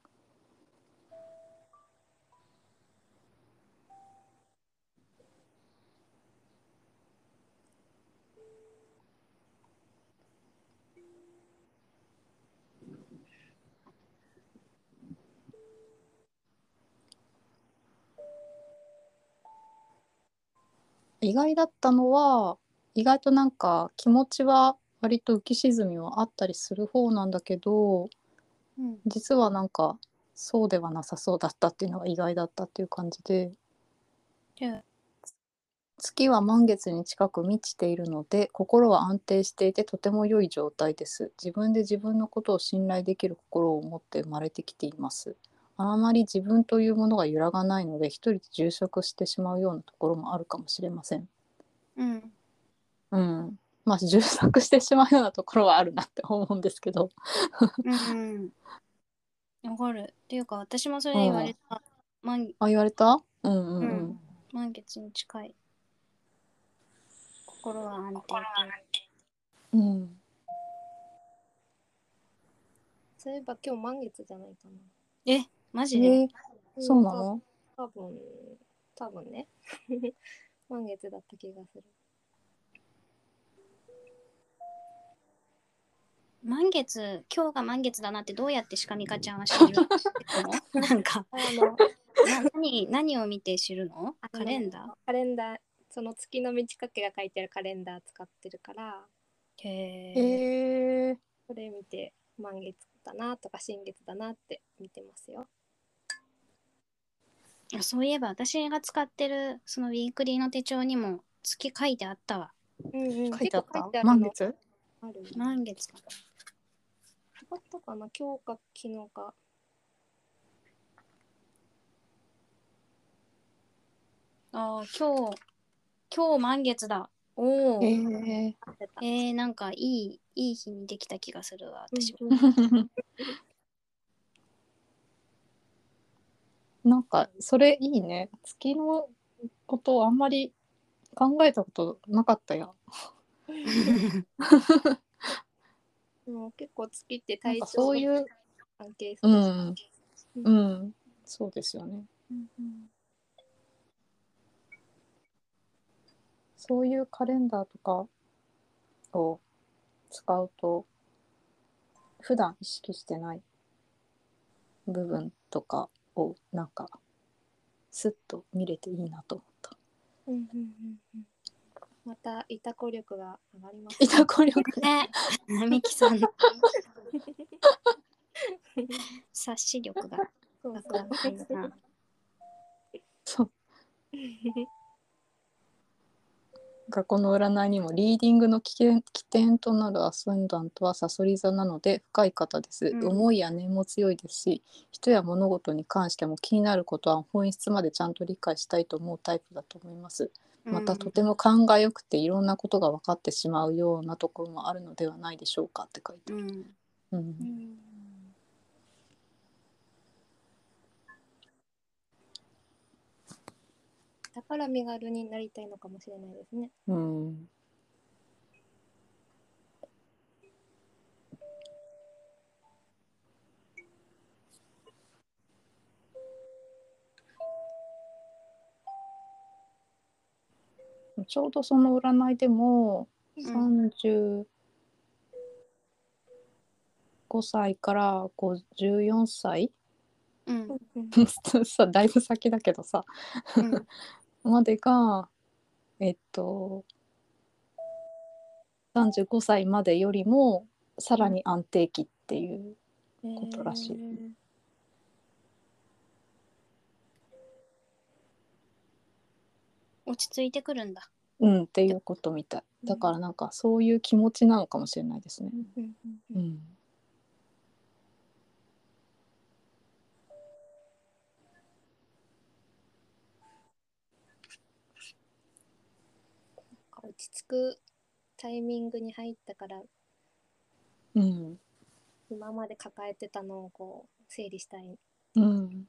意外だったのは意外となんか気持ちは割と浮き沈みはあったりする方なんだけどうん。実はなんかそうではなさそうだったっていうのが意外だったっていう感じで。じゃあ。月は満月に近く満ちているので心は安定していてとても良い状態です。自分で自分のことを信頼できる心を持って生まれてきていますあまり自分というものが揺らがないので一人で充足してしまうようなところもあるかもしれません。うん。うん。まあ充足してしまうようなところはあるなって思うんですけど。うんうん。わかる。っていうか私もそれ言われた。満あ言われた？うんうんううん。ん満月に近い心は安定う。ん。そういえば今日満月じゃないかな。とえ？マジで、えーそうなの？多分、多分ね。満月だった気がする。満月今日が満月だなってどうやってシカミカちゃんは知る？の なんか。あの、な何何を見て知るの？カレンダカレンダー、その月の満ち欠けが書いてあるカレンダー使ってるから、ー。へええー、それ見て満月だなとか新月だなって見てますよ。あそういえば私が使ってるそのウィークリーの手帳にも月書いてあったわ。うんうん、書いてあっ結構書たいてあるの。満月？ある。満月かあったかな？今日か昨日か。あー今日今日満月だ。おお、ええー、あってた。ー、なんかいいいい日にできた気がするわ私も、うんうんなんかそれいいね。月のことをあんまり考えたことなかったやもう結構月って体調そういう関係するしうん。うん。そうですよね。うんうん。そういうカレンダーとかを使うと普段意識してない部分とかをなんかスッと見れていいなと思った。うんうんうんうん。またいたこ力が上がります、いたこ力ね。ミキさん。の 察し力が。そうがこの占いにもリーディングの起点起点となるアスンダントはサソリ座なので深い方です、うん。思いや念も強いですし人や物事に関しても気になることは本質までちゃんと理解したいと思うタイプだと思います。またとても勘が良くていろんなことが分かってしまうようなところもあるのではないでしょうかって書いてある、うん。うんうんだから身軽になりたいのかもしれないですね。うん。ちょうどその占いでもうん35歳から54歳？うん。さだいぶ先だけどさ。うんまでがえっと35歳までよりもさらに安定期っていう、ことらしい。えー。落ち着いてくるんだ。うん、っていうことみたい。だからなんかそういう気持ちなのかもしれないですね。うん。うんうんうん落ち着くタイミングに入ったからうん今まで抱えてたのをこう整理したい。うん、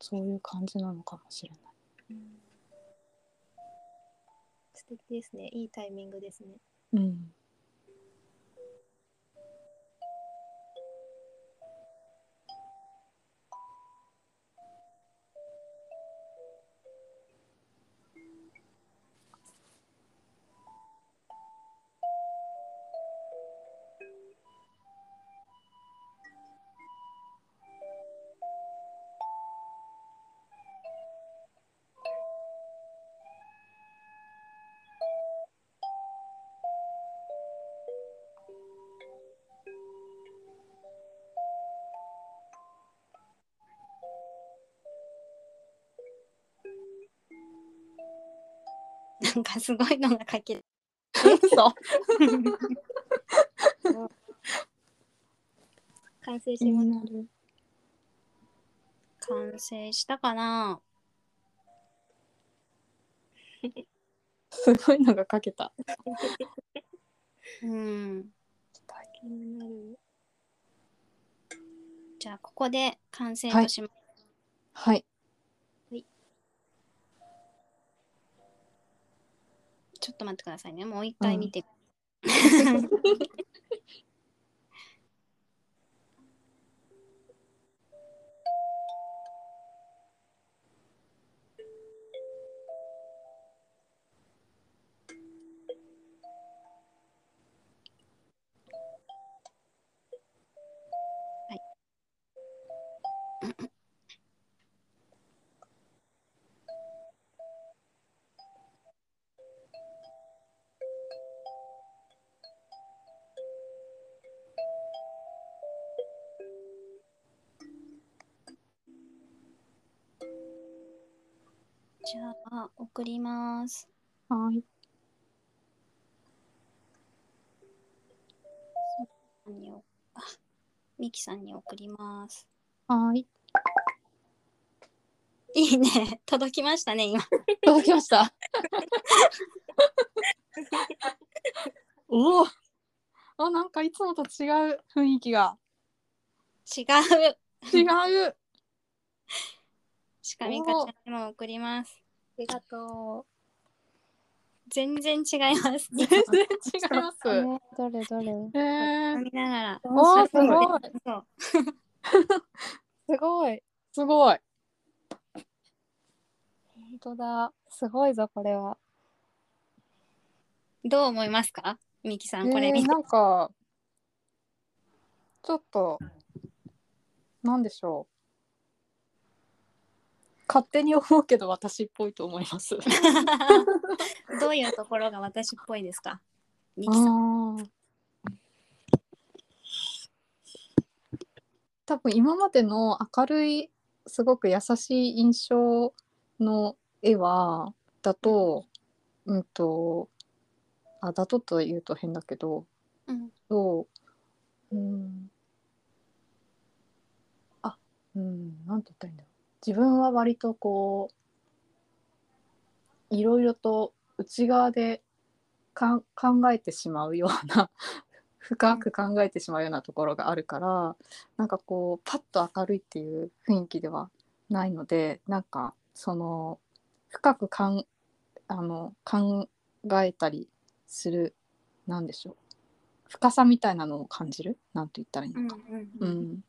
そういう感じなのかもしれない。素敵ですね。いいタイミングですね。うんなんかすごいのが書ける。嘘。完成しまし完成したかな？すごいのが書けた。うん。じゃあここで完成とします。はいちょっと待ってくださいね。もう一回見て。うん。送ります。はいミキさんに送ります。はいいいね。届きましたね、今。届きましたおおあなんかいつもと違う雰囲気が違う。違うしかみかちゃんにも送ります。ありがと全然違います。全然違いますどれどれ。えー、見ながら。おーすごいすごい。すごい本当だ。すごいぞ、これは。どう思いますか？ミキさん、これ見て。えーなんかちょっとなんでしょう勝手に思うけど私っぽいと思います。どういうところが私っぽいですか？ミキさん。多分今までの明るいすごく優しい印象の絵はだとうんとあだとと言うと変だけどうん。そううん。あうんなんて言ったらいいんだろう自分は割とこういろいろと内側でかん考えてしまうような 深く考えてしまうようなところがあるからなんかこうパッと明るいっていう雰囲気ではないのでなんかその深くかんあの考えたりするなんでしょう深さみたいなのを感じる？なんて言ったらいいうんのか、うんううんん、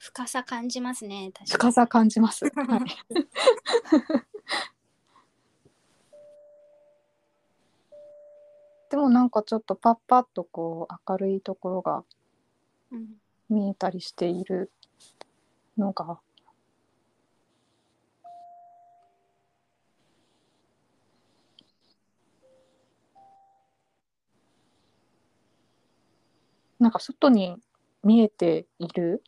深さ感じますね、確か深さ感じます。はい、でもなんかちょっとパッパッとこう明るいところがに。うん見えたりしているのがなんか外に見えている、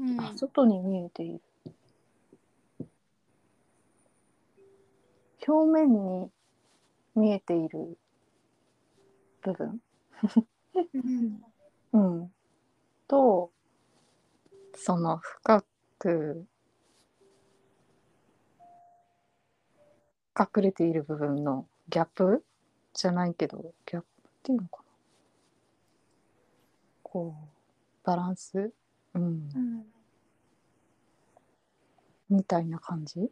うん。あ外に見えている。表面に見えている部分。うん。うん、とその深く隠れている部分のギャップ？じゃないけどギャップっていうのかな？こうバランス、うん。うんみたいな感じ？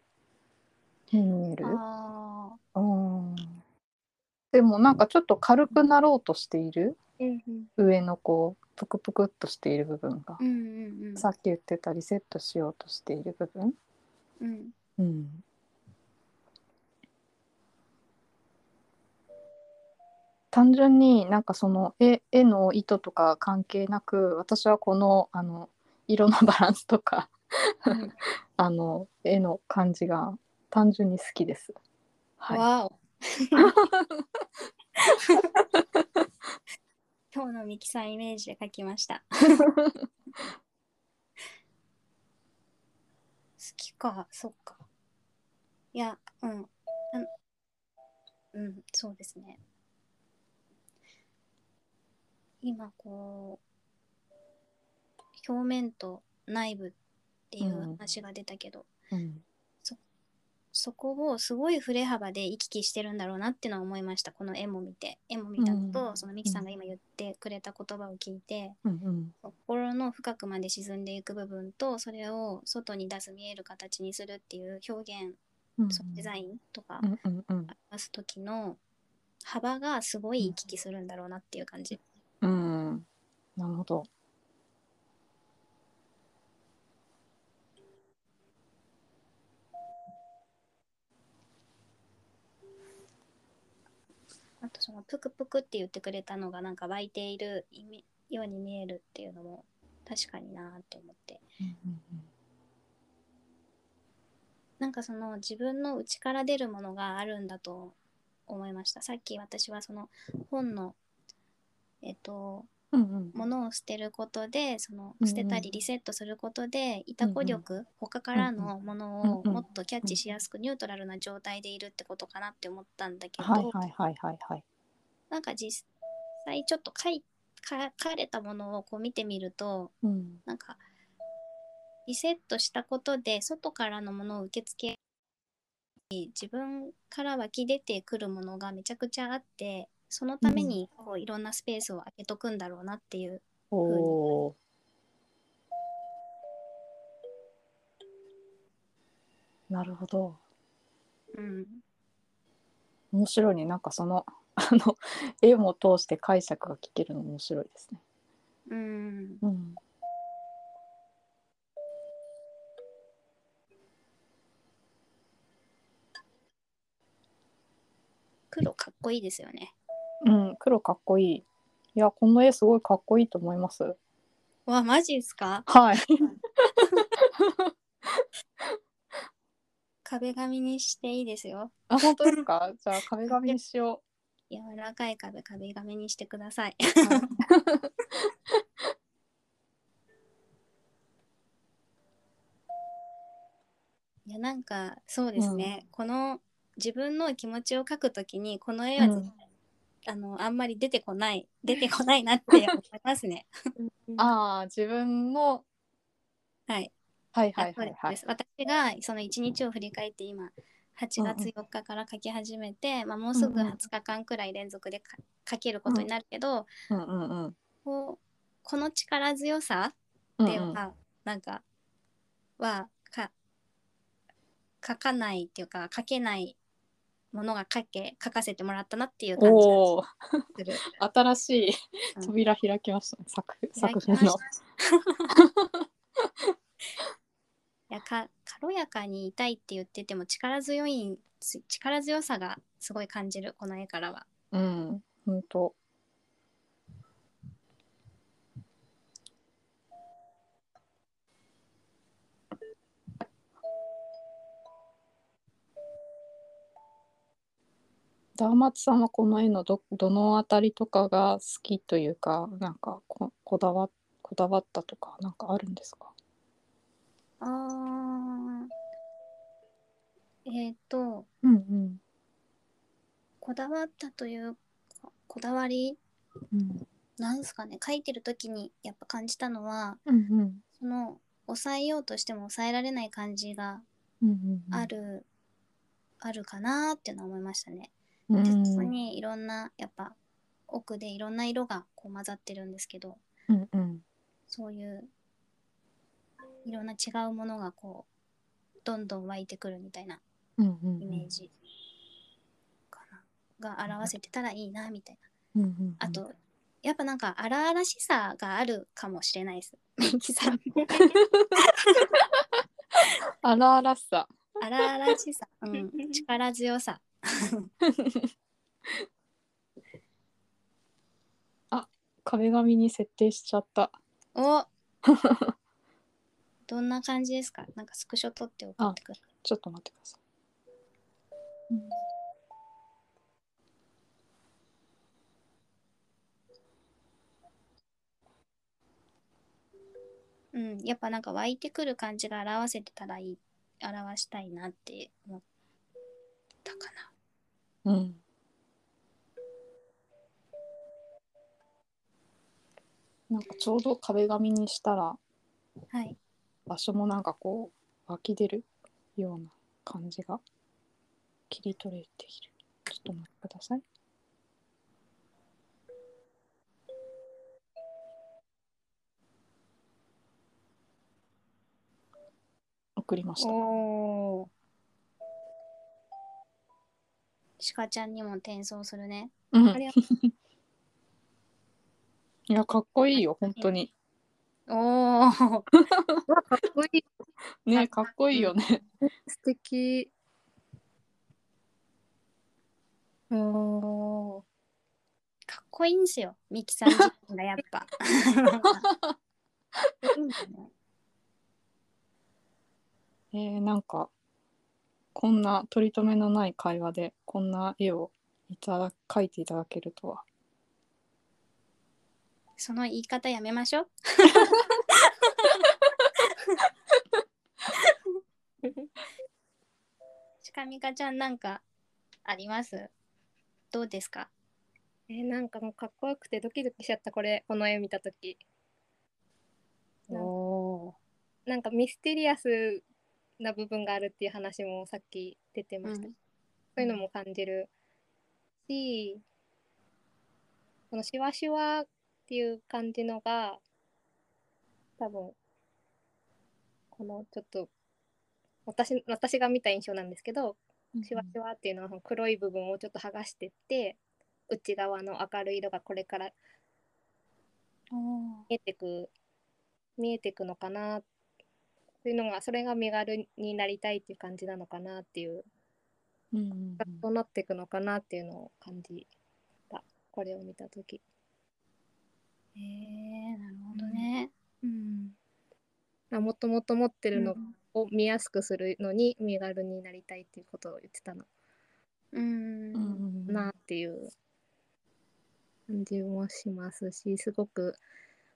に見える？あうん。でもなんかちょっと軽くなろうとしている？うんうん。上のこうぷくぷくっとしている部分が。ーうんうんうん。さっき言ってたリセットしようとしている部分、うん。うん、単純になんかその絵絵の意図とか関係なく私はこのあの色のバランスとかうん あの絵の感じが単純に好きです。はい、わお 今日のミキさんイメージで描きました。好きか、そっか。いや、うん。たうん、そうですね。今こう表面と内部っていう話が出たけど、うん。そこをすごい振れ幅で行き来してるんだろうなっていうのは思いました。この絵も見て。絵も見たのと、うん。そのミキさんが今言ってくれた言葉を聞いて、うんうん。心の深くまで沈んでいく部分とそれを外に出す見える形にするっていう表現、うん。そのデザインとかうんうんうん。表す時の幅がすごい行き来するんだろうなっていう感じ。なるほど。あとそのプクプクって言ってくれたのがなんか湧いているように見えるっていうのも確かになって思って。なんかその自分の内から出るものがあるんだと思いました。さっき私はその本のえっとうんうん。物を捨てることでその捨てたりリセットすることでいたこ力、他からのものをもっとキャッチしやすくニュートラルな状態でいるってことかなって思ったんだけど、はいはいはいはいはい。なんか実際ちょっと書いか書かれたものをこう見てみるとうん。なんかリセットしたことで外からのものを受け付け自分から湧き出てくるものがめちゃくちゃあってそのためにこういろんなスペースを空けとくんだろうなっていうおおなるほど。うん。面白いね。なんかその あの絵も通して解釈が聞けるの面白いですね。うん。うん。黒かっこいいですよねうん黒かっこいい。いやこの絵すごいかっこいいと思います。わマジですか？はい。壁紙にしていいですよ。あ本当ですか？じゃあ壁紙にしよ柔らかい壁壁紙にしてください。い。やなんかそうですね、この自分の気持ちを描くときにこの絵は、うんあのあんまり出てこない 出てこないなって思いますね。ああ自分のはい。はいはいはいはい。です。私がその一日を振り返って今8月4日から書き始めて、まあ、もうすぐうんうん20日間くらい連続でか書けることになるけど、うんうんうん。こうこの力強さうんでは、なんかはか書かないっていうか書けないものが書け書かせてもらったなっていう感じがおお。新しいうん扉開きましたね、作開作きました品の。いやか軽やかにいたいって言ってても力強いつ力強さがすごい感じるこの絵からは。うん、本当。ダーマツさんはこの絵のどどのあたりとかが好きというかなんかここだわこだわったとかなんかあるんですか？あー。えっ、とうんうん。こだわったというかこだわり？うん。なんすかね？書いてる時にやっぱ感じたのはうんその抑えようとしても抑えられない感じがうんうん。ある、あるかなっていうのは思いましたね。うん。でそこにいろんなやっぱ奥でいろんな色がこう混ざってるんですけど。うんうん。そういういろんな違うものがこうどんどん湧いてくるみたいなイメージかな、が表せてたらいいなみたいな。うんうんうん。あとやっぱなんか荒々しさがあるかもしれないです。ミキさん。荒々しさ。荒々しさ、うん、力強さ。壁紙に設定しちゃった。お。どんな感じですか？なんかスクショ撮って送ってくる。ちょっと待ってください、うん、やっぱなんか湧いてくる感じが表せてたらいい、表したいなって思ったかな。うん、なんかちょうど壁紙にしたら、はい、場所もなんかこう湧き出るような感じが切り取れているちょっと待ってください。送りました。鹿ちゃんにも転送するね。うんありが いやかっこいいよ本当に。おお。かっこいい。ねかっこいいよね。素敵。おーかっこいいんですよ。ミキさんがやっぱ。いいねえー、なんかこんな取り留めのない会話でこんな絵をいただ描いていただけるとは。その言い方やめましょう。しかみかちゃんなんかあります？どうですか？えーなんかもうかっこよくてドキドキしちゃったこれこの絵見た時おなんかミステリアスな部分があるっていう話もさっき出てました、うん。そういうのも感じるしこのシワシワっていう感じのが多分このちょっと私私が見た印象なんですけどシワシワっていうのは黒い部分をちょっと剥がしてって内側の明るい色がこれから見えてく見えてくのかなっていうのがそれが身軽になりたいっていう感じなのかなっていう。うんうんうん。どうなっていくのかなっていうのを感じた。これを見た時。えー、なるほどね。うん。あもっともっと持ってるのを見やすくするのに身軽になりたいっていうことを言ってたの。うん。うんうん。なっていう感じもしますしすごく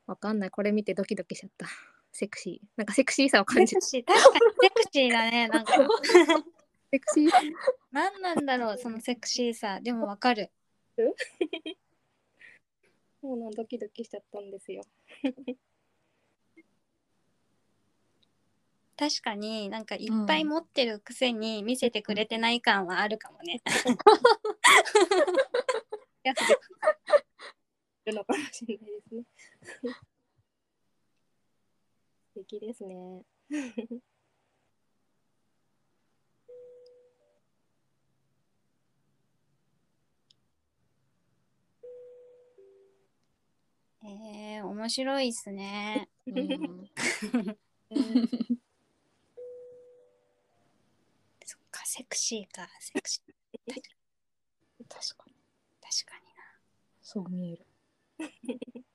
わかんない。これ見てドキドキしちゃったセクシー。なんかセクシーさを感じる。セクシー、確かにセクシーだね。なんか、セクシー。何なんだろう、そのセクシーさ。でもわかる。もうなドキドキしちゃったんですよ。確かになんかいっぱい持ってるくせに見せてくれてない感はあるかもね。やつでるのかもしれないですね素敵ですね えー、面白いっすね。うん そっか、セクシーか、セクシー。確かに確かにな。そう見える。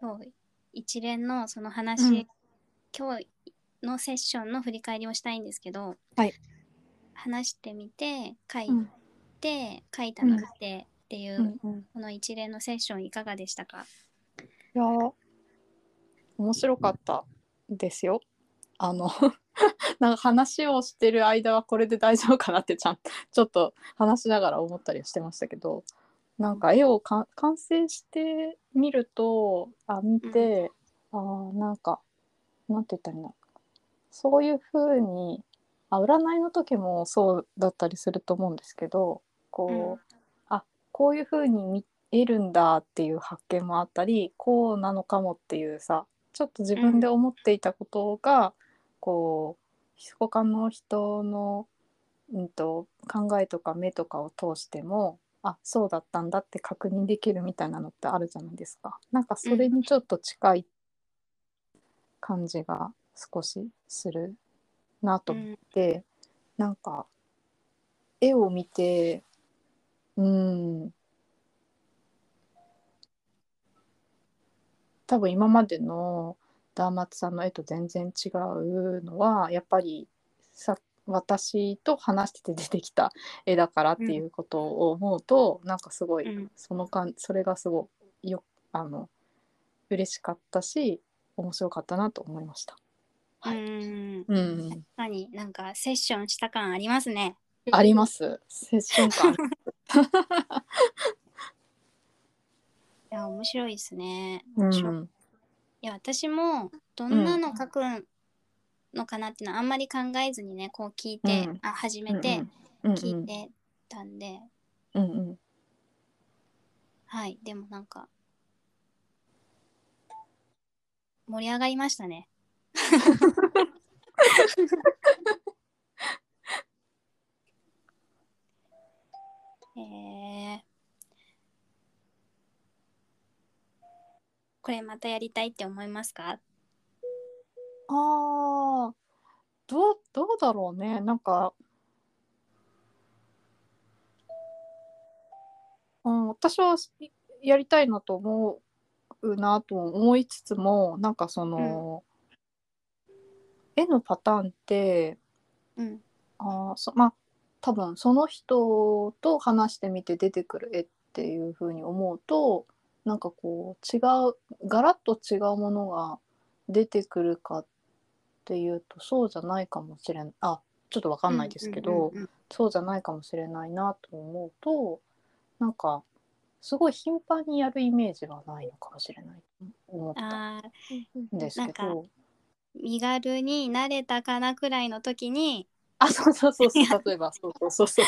今日一連のその話、うん。今日のセッションの振り返りをしたいんですけど、はい。話してみて書いうん。て、書いたの見てっていう、うん。うん。この一連のセッションいかがでしたか？いやー面白かったですよ。あの なんか話をしてる間はこれで大丈夫かなってちゃんちょっと話しながら思ったりしてましたけどなんか絵をか完成してみるとあ見て、あーなんかなんて言ったらいいんだ。そういう風にあ占いの時もそうだったりすると思うんですけどこう、あこういう風に見えるんだっていう発見もあったりこうなのかもっていうさちょっと自分で思っていたことが、こう他の人の、うん、と考えとか目とかを通してもあそうだったんだって確認できるみたいなのってあるじゃないですか。なんかそれにちょっと近い感じが少しするなと思って、なんか絵を見てうん多分今までのダーマツさんの絵と全然違うのはやっぱりさ私と話してて出てきた絵だからっていうことを思うと、なんかすごい、うん。そのかんそれがすごいよあの嬉しかったし面白かったなと思いました。はい。うん。うん。確かになんかセッションした感ありますね。あります。セッション感。いや面白いですね。うん。い。や私もどんなの書くのかなっていうのはあんまり考えずにねこう聞いて、うん。あ始めてうん聞いてたんで、うんうん。はい。でもなんか盛り上がりましたね。えー、これまたやりたいって思いますか？ああ、どう、どうだろうね。なんか、うん、私はしやりたいなと思うなと思いつつも、なんかその、絵のパターンって、うん。あーそまあ多分その人と話してみて出てくる絵っていうふうに思うとなんかこう違うガラッと違うものが出てくるかっていうとそうじゃないかもしれないあちょっとわかんないですけど、そうじゃないかもしれないなと思うとなんかすごい頻繁にやるイメージはないのかもしれないと思ったんですけど。身軽になれたかなくらいの時にあそうそうそうそう例えばそうそうそうそう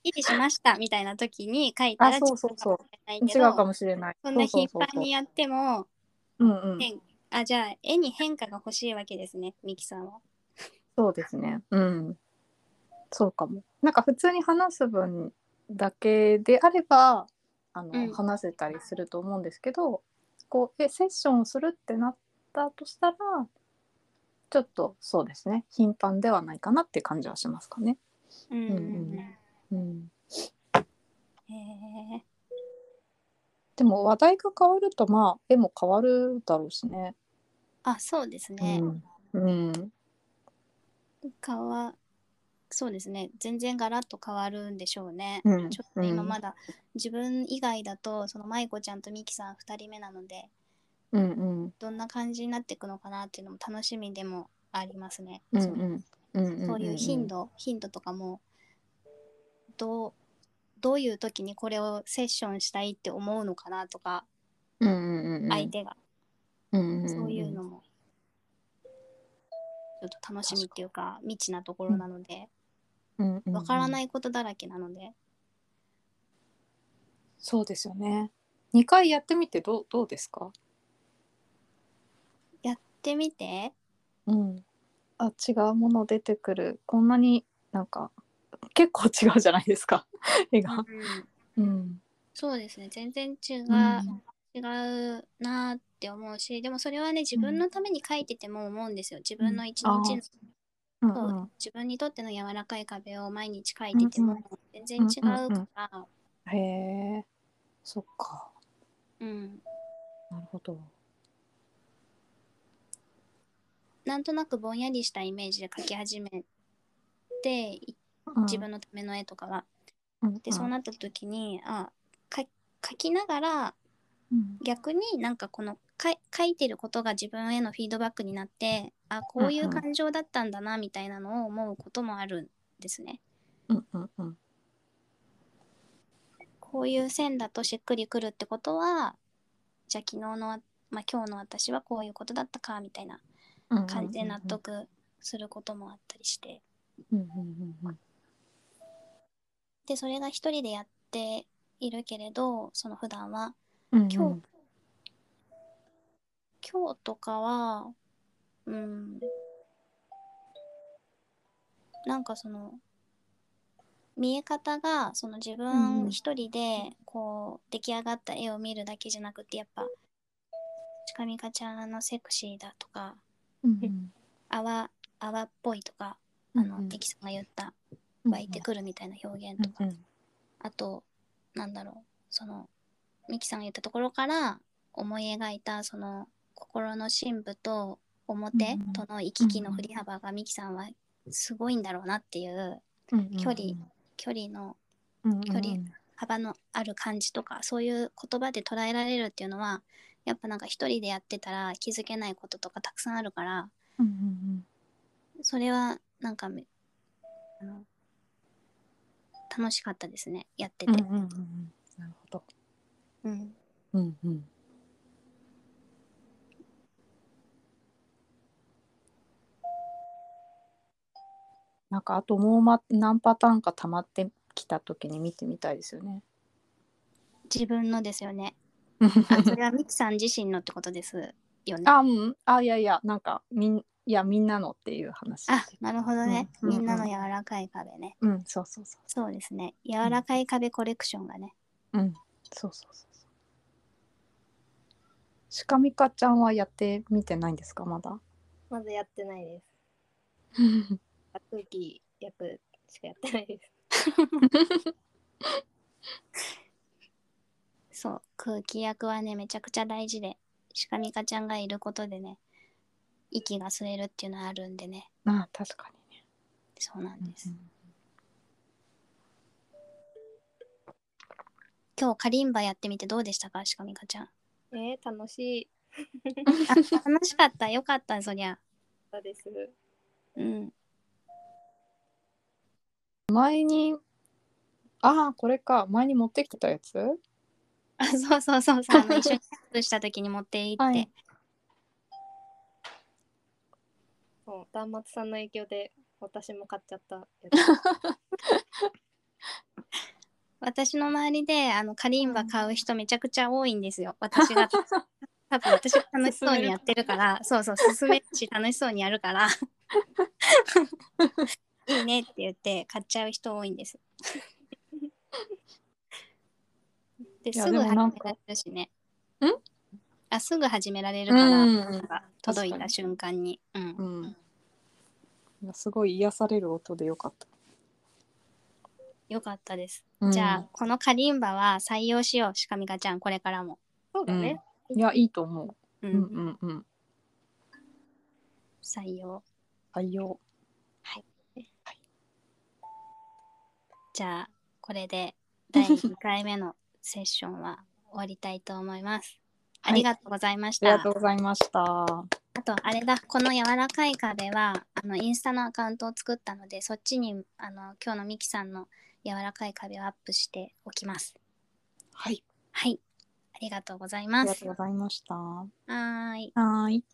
「いいしました」みたいな時に書いたらあそうそうそう。違うかもしれないけど違うかもしれない。そんな頻そうそうそう繁にやってもうんうん、変あじゃあ絵に変化が欲しいわけですねミキさんは。そうですね。うん。そうかも。なんか普通に話す分だけであれば、あの、うん話せたりすると思うんですけど、こうえセッションをするってなったとしたら、ちょっとそうですね。頻繁ではないかなって感じはしますかね。うんうんうんうん。へえでも話題が変わるとまあ絵も変わるだろうしね。あそうですね。うん。うん。顔はそうですね全然ガラッと変わるんでしょうね。うんちょっと今まだ自分以外だとその舞子ちゃんとミキさん2人目なのでうんうんどんな感じになっていくのかなっていうのも楽しみでもありますね。うんうそのんうんうんそういう頻度、頻度とかもどうどういう時にこれをセッションしたいって思うのかなとか、うんうんうん相手が、うんんんそういうのもちょっと楽しみっていうか未知なところなのでわからないいことだらけなので、そうですよね。2回やってみてどうどうですか？やってみて。うん。あ違うもの出てくる。こんなになんか結構違うじゃないですか。絵が。うんそうですね。全然違う、うん。違うなって思うしでもそれはね自分のために書いてても思うんですよ。自分の一日の、うん。うん自分にとっての柔らかい壁を毎日書いてても全然違うから、へえ。そっか。うん。なるほど。なんとなくぼんやりしたイメージで書き始めてい自分のための絵とかは。でそうなった時にあか書きながらうん。逆になんかこのか書いてることが自分へのフィードバックになってあこういう感情だったんだなみたいなのを思うこともあるんですね。うんうんうん。こういう線だとしっくりくるってことはじゃあ昨日の、まあ、今日の私はこういうことだったかみたいなうん。感じで納得することもあったりして。うんうんうんうんでそれが一人でやっているけれどその普段は。うんうん。今日今日とかはうん。なんかその見え方がその自うん分一人でこう出来上がった絵を見るだけじゃなくてやっぱ近見かちゃんのセクシーだとかうんうん。泡泡っぽいとかあのうんうん。ミキさんが言った。うん湧いてくるみたいな表現とか。うんうん。あとなんだろうそのミキさんが言ったところから思い描いたその心の深部と表との行き来の振り幅がミキさんはすごいんだろうなっていう距離距離の距離幅のある感じとかそういう言葉で捉えられるっていうのはやっぱなんか一人でやってたら気づけないこととかたくさんあるからそれはなんかめあの楽しかったですねやってて。うんうんうんうんなるほど。うんうんうん。なんかあともうま何パターンか溜まってきた時に見てみたいですよね。自分のですよね。あそれはミキさん自身のってことですよね。あ、うん、あいやいやなんかみんいやみんなのっていう話であなるほどね、うんうんみんなの柔らかい壁ね。うんそうそうそうそうですね。柔らかい壁コレクションがね。うんそうそうそうそう。しかみかちゃんはやってみてないんですかまだ？まだやってないです。空気役しかやってないです。そう空気役はねめちゃくちゃ大事でしかみかちゃんがいることでね息が吸えるっていうのはあるんでね。あ確かにね。そうなんです、うん今日カリンバやってみてどうでしたかしかみかちゃん。えー、楽しあ楽しかった。よかったそりゃ。かったです。うん。前にああこれか。前に持ってきてたやつ？あそうそうそう。そう一緒にキャンプした時に持って行って、はいそう、断末さんの影響で私も買っちゃったやつ。私の周りであのカリンバ買う人めちゃくちゃ多いんですよ。私が 多分私が楽しそうにやってるからそうそう進めるし楽しそうにやるから いいねって言って買っちゃう人多いんです。ですぐ始められるしね。ん？あすぐ始められるから、うんなんか届いた瞬間に。うんうんすごい癒される音でよかった。よかったです。うんじゃあこのカリンバは採用しようしかみかちゃんこれからも。そうだね。いやいいと思うう。うんうんうん。採用。採用。じゃあこれで第2回目のセッションは終わりたいと思います。はいありがとうございました。ありがとうございました。あとあれだこの柔らかい壁はあのインスタのアカウントを作ったのでそっちにあの今日のミキさんの柔らかい壁をアップしておきます。はい。はい。ありがとうございあますりがとう。ございました。はい。ーい。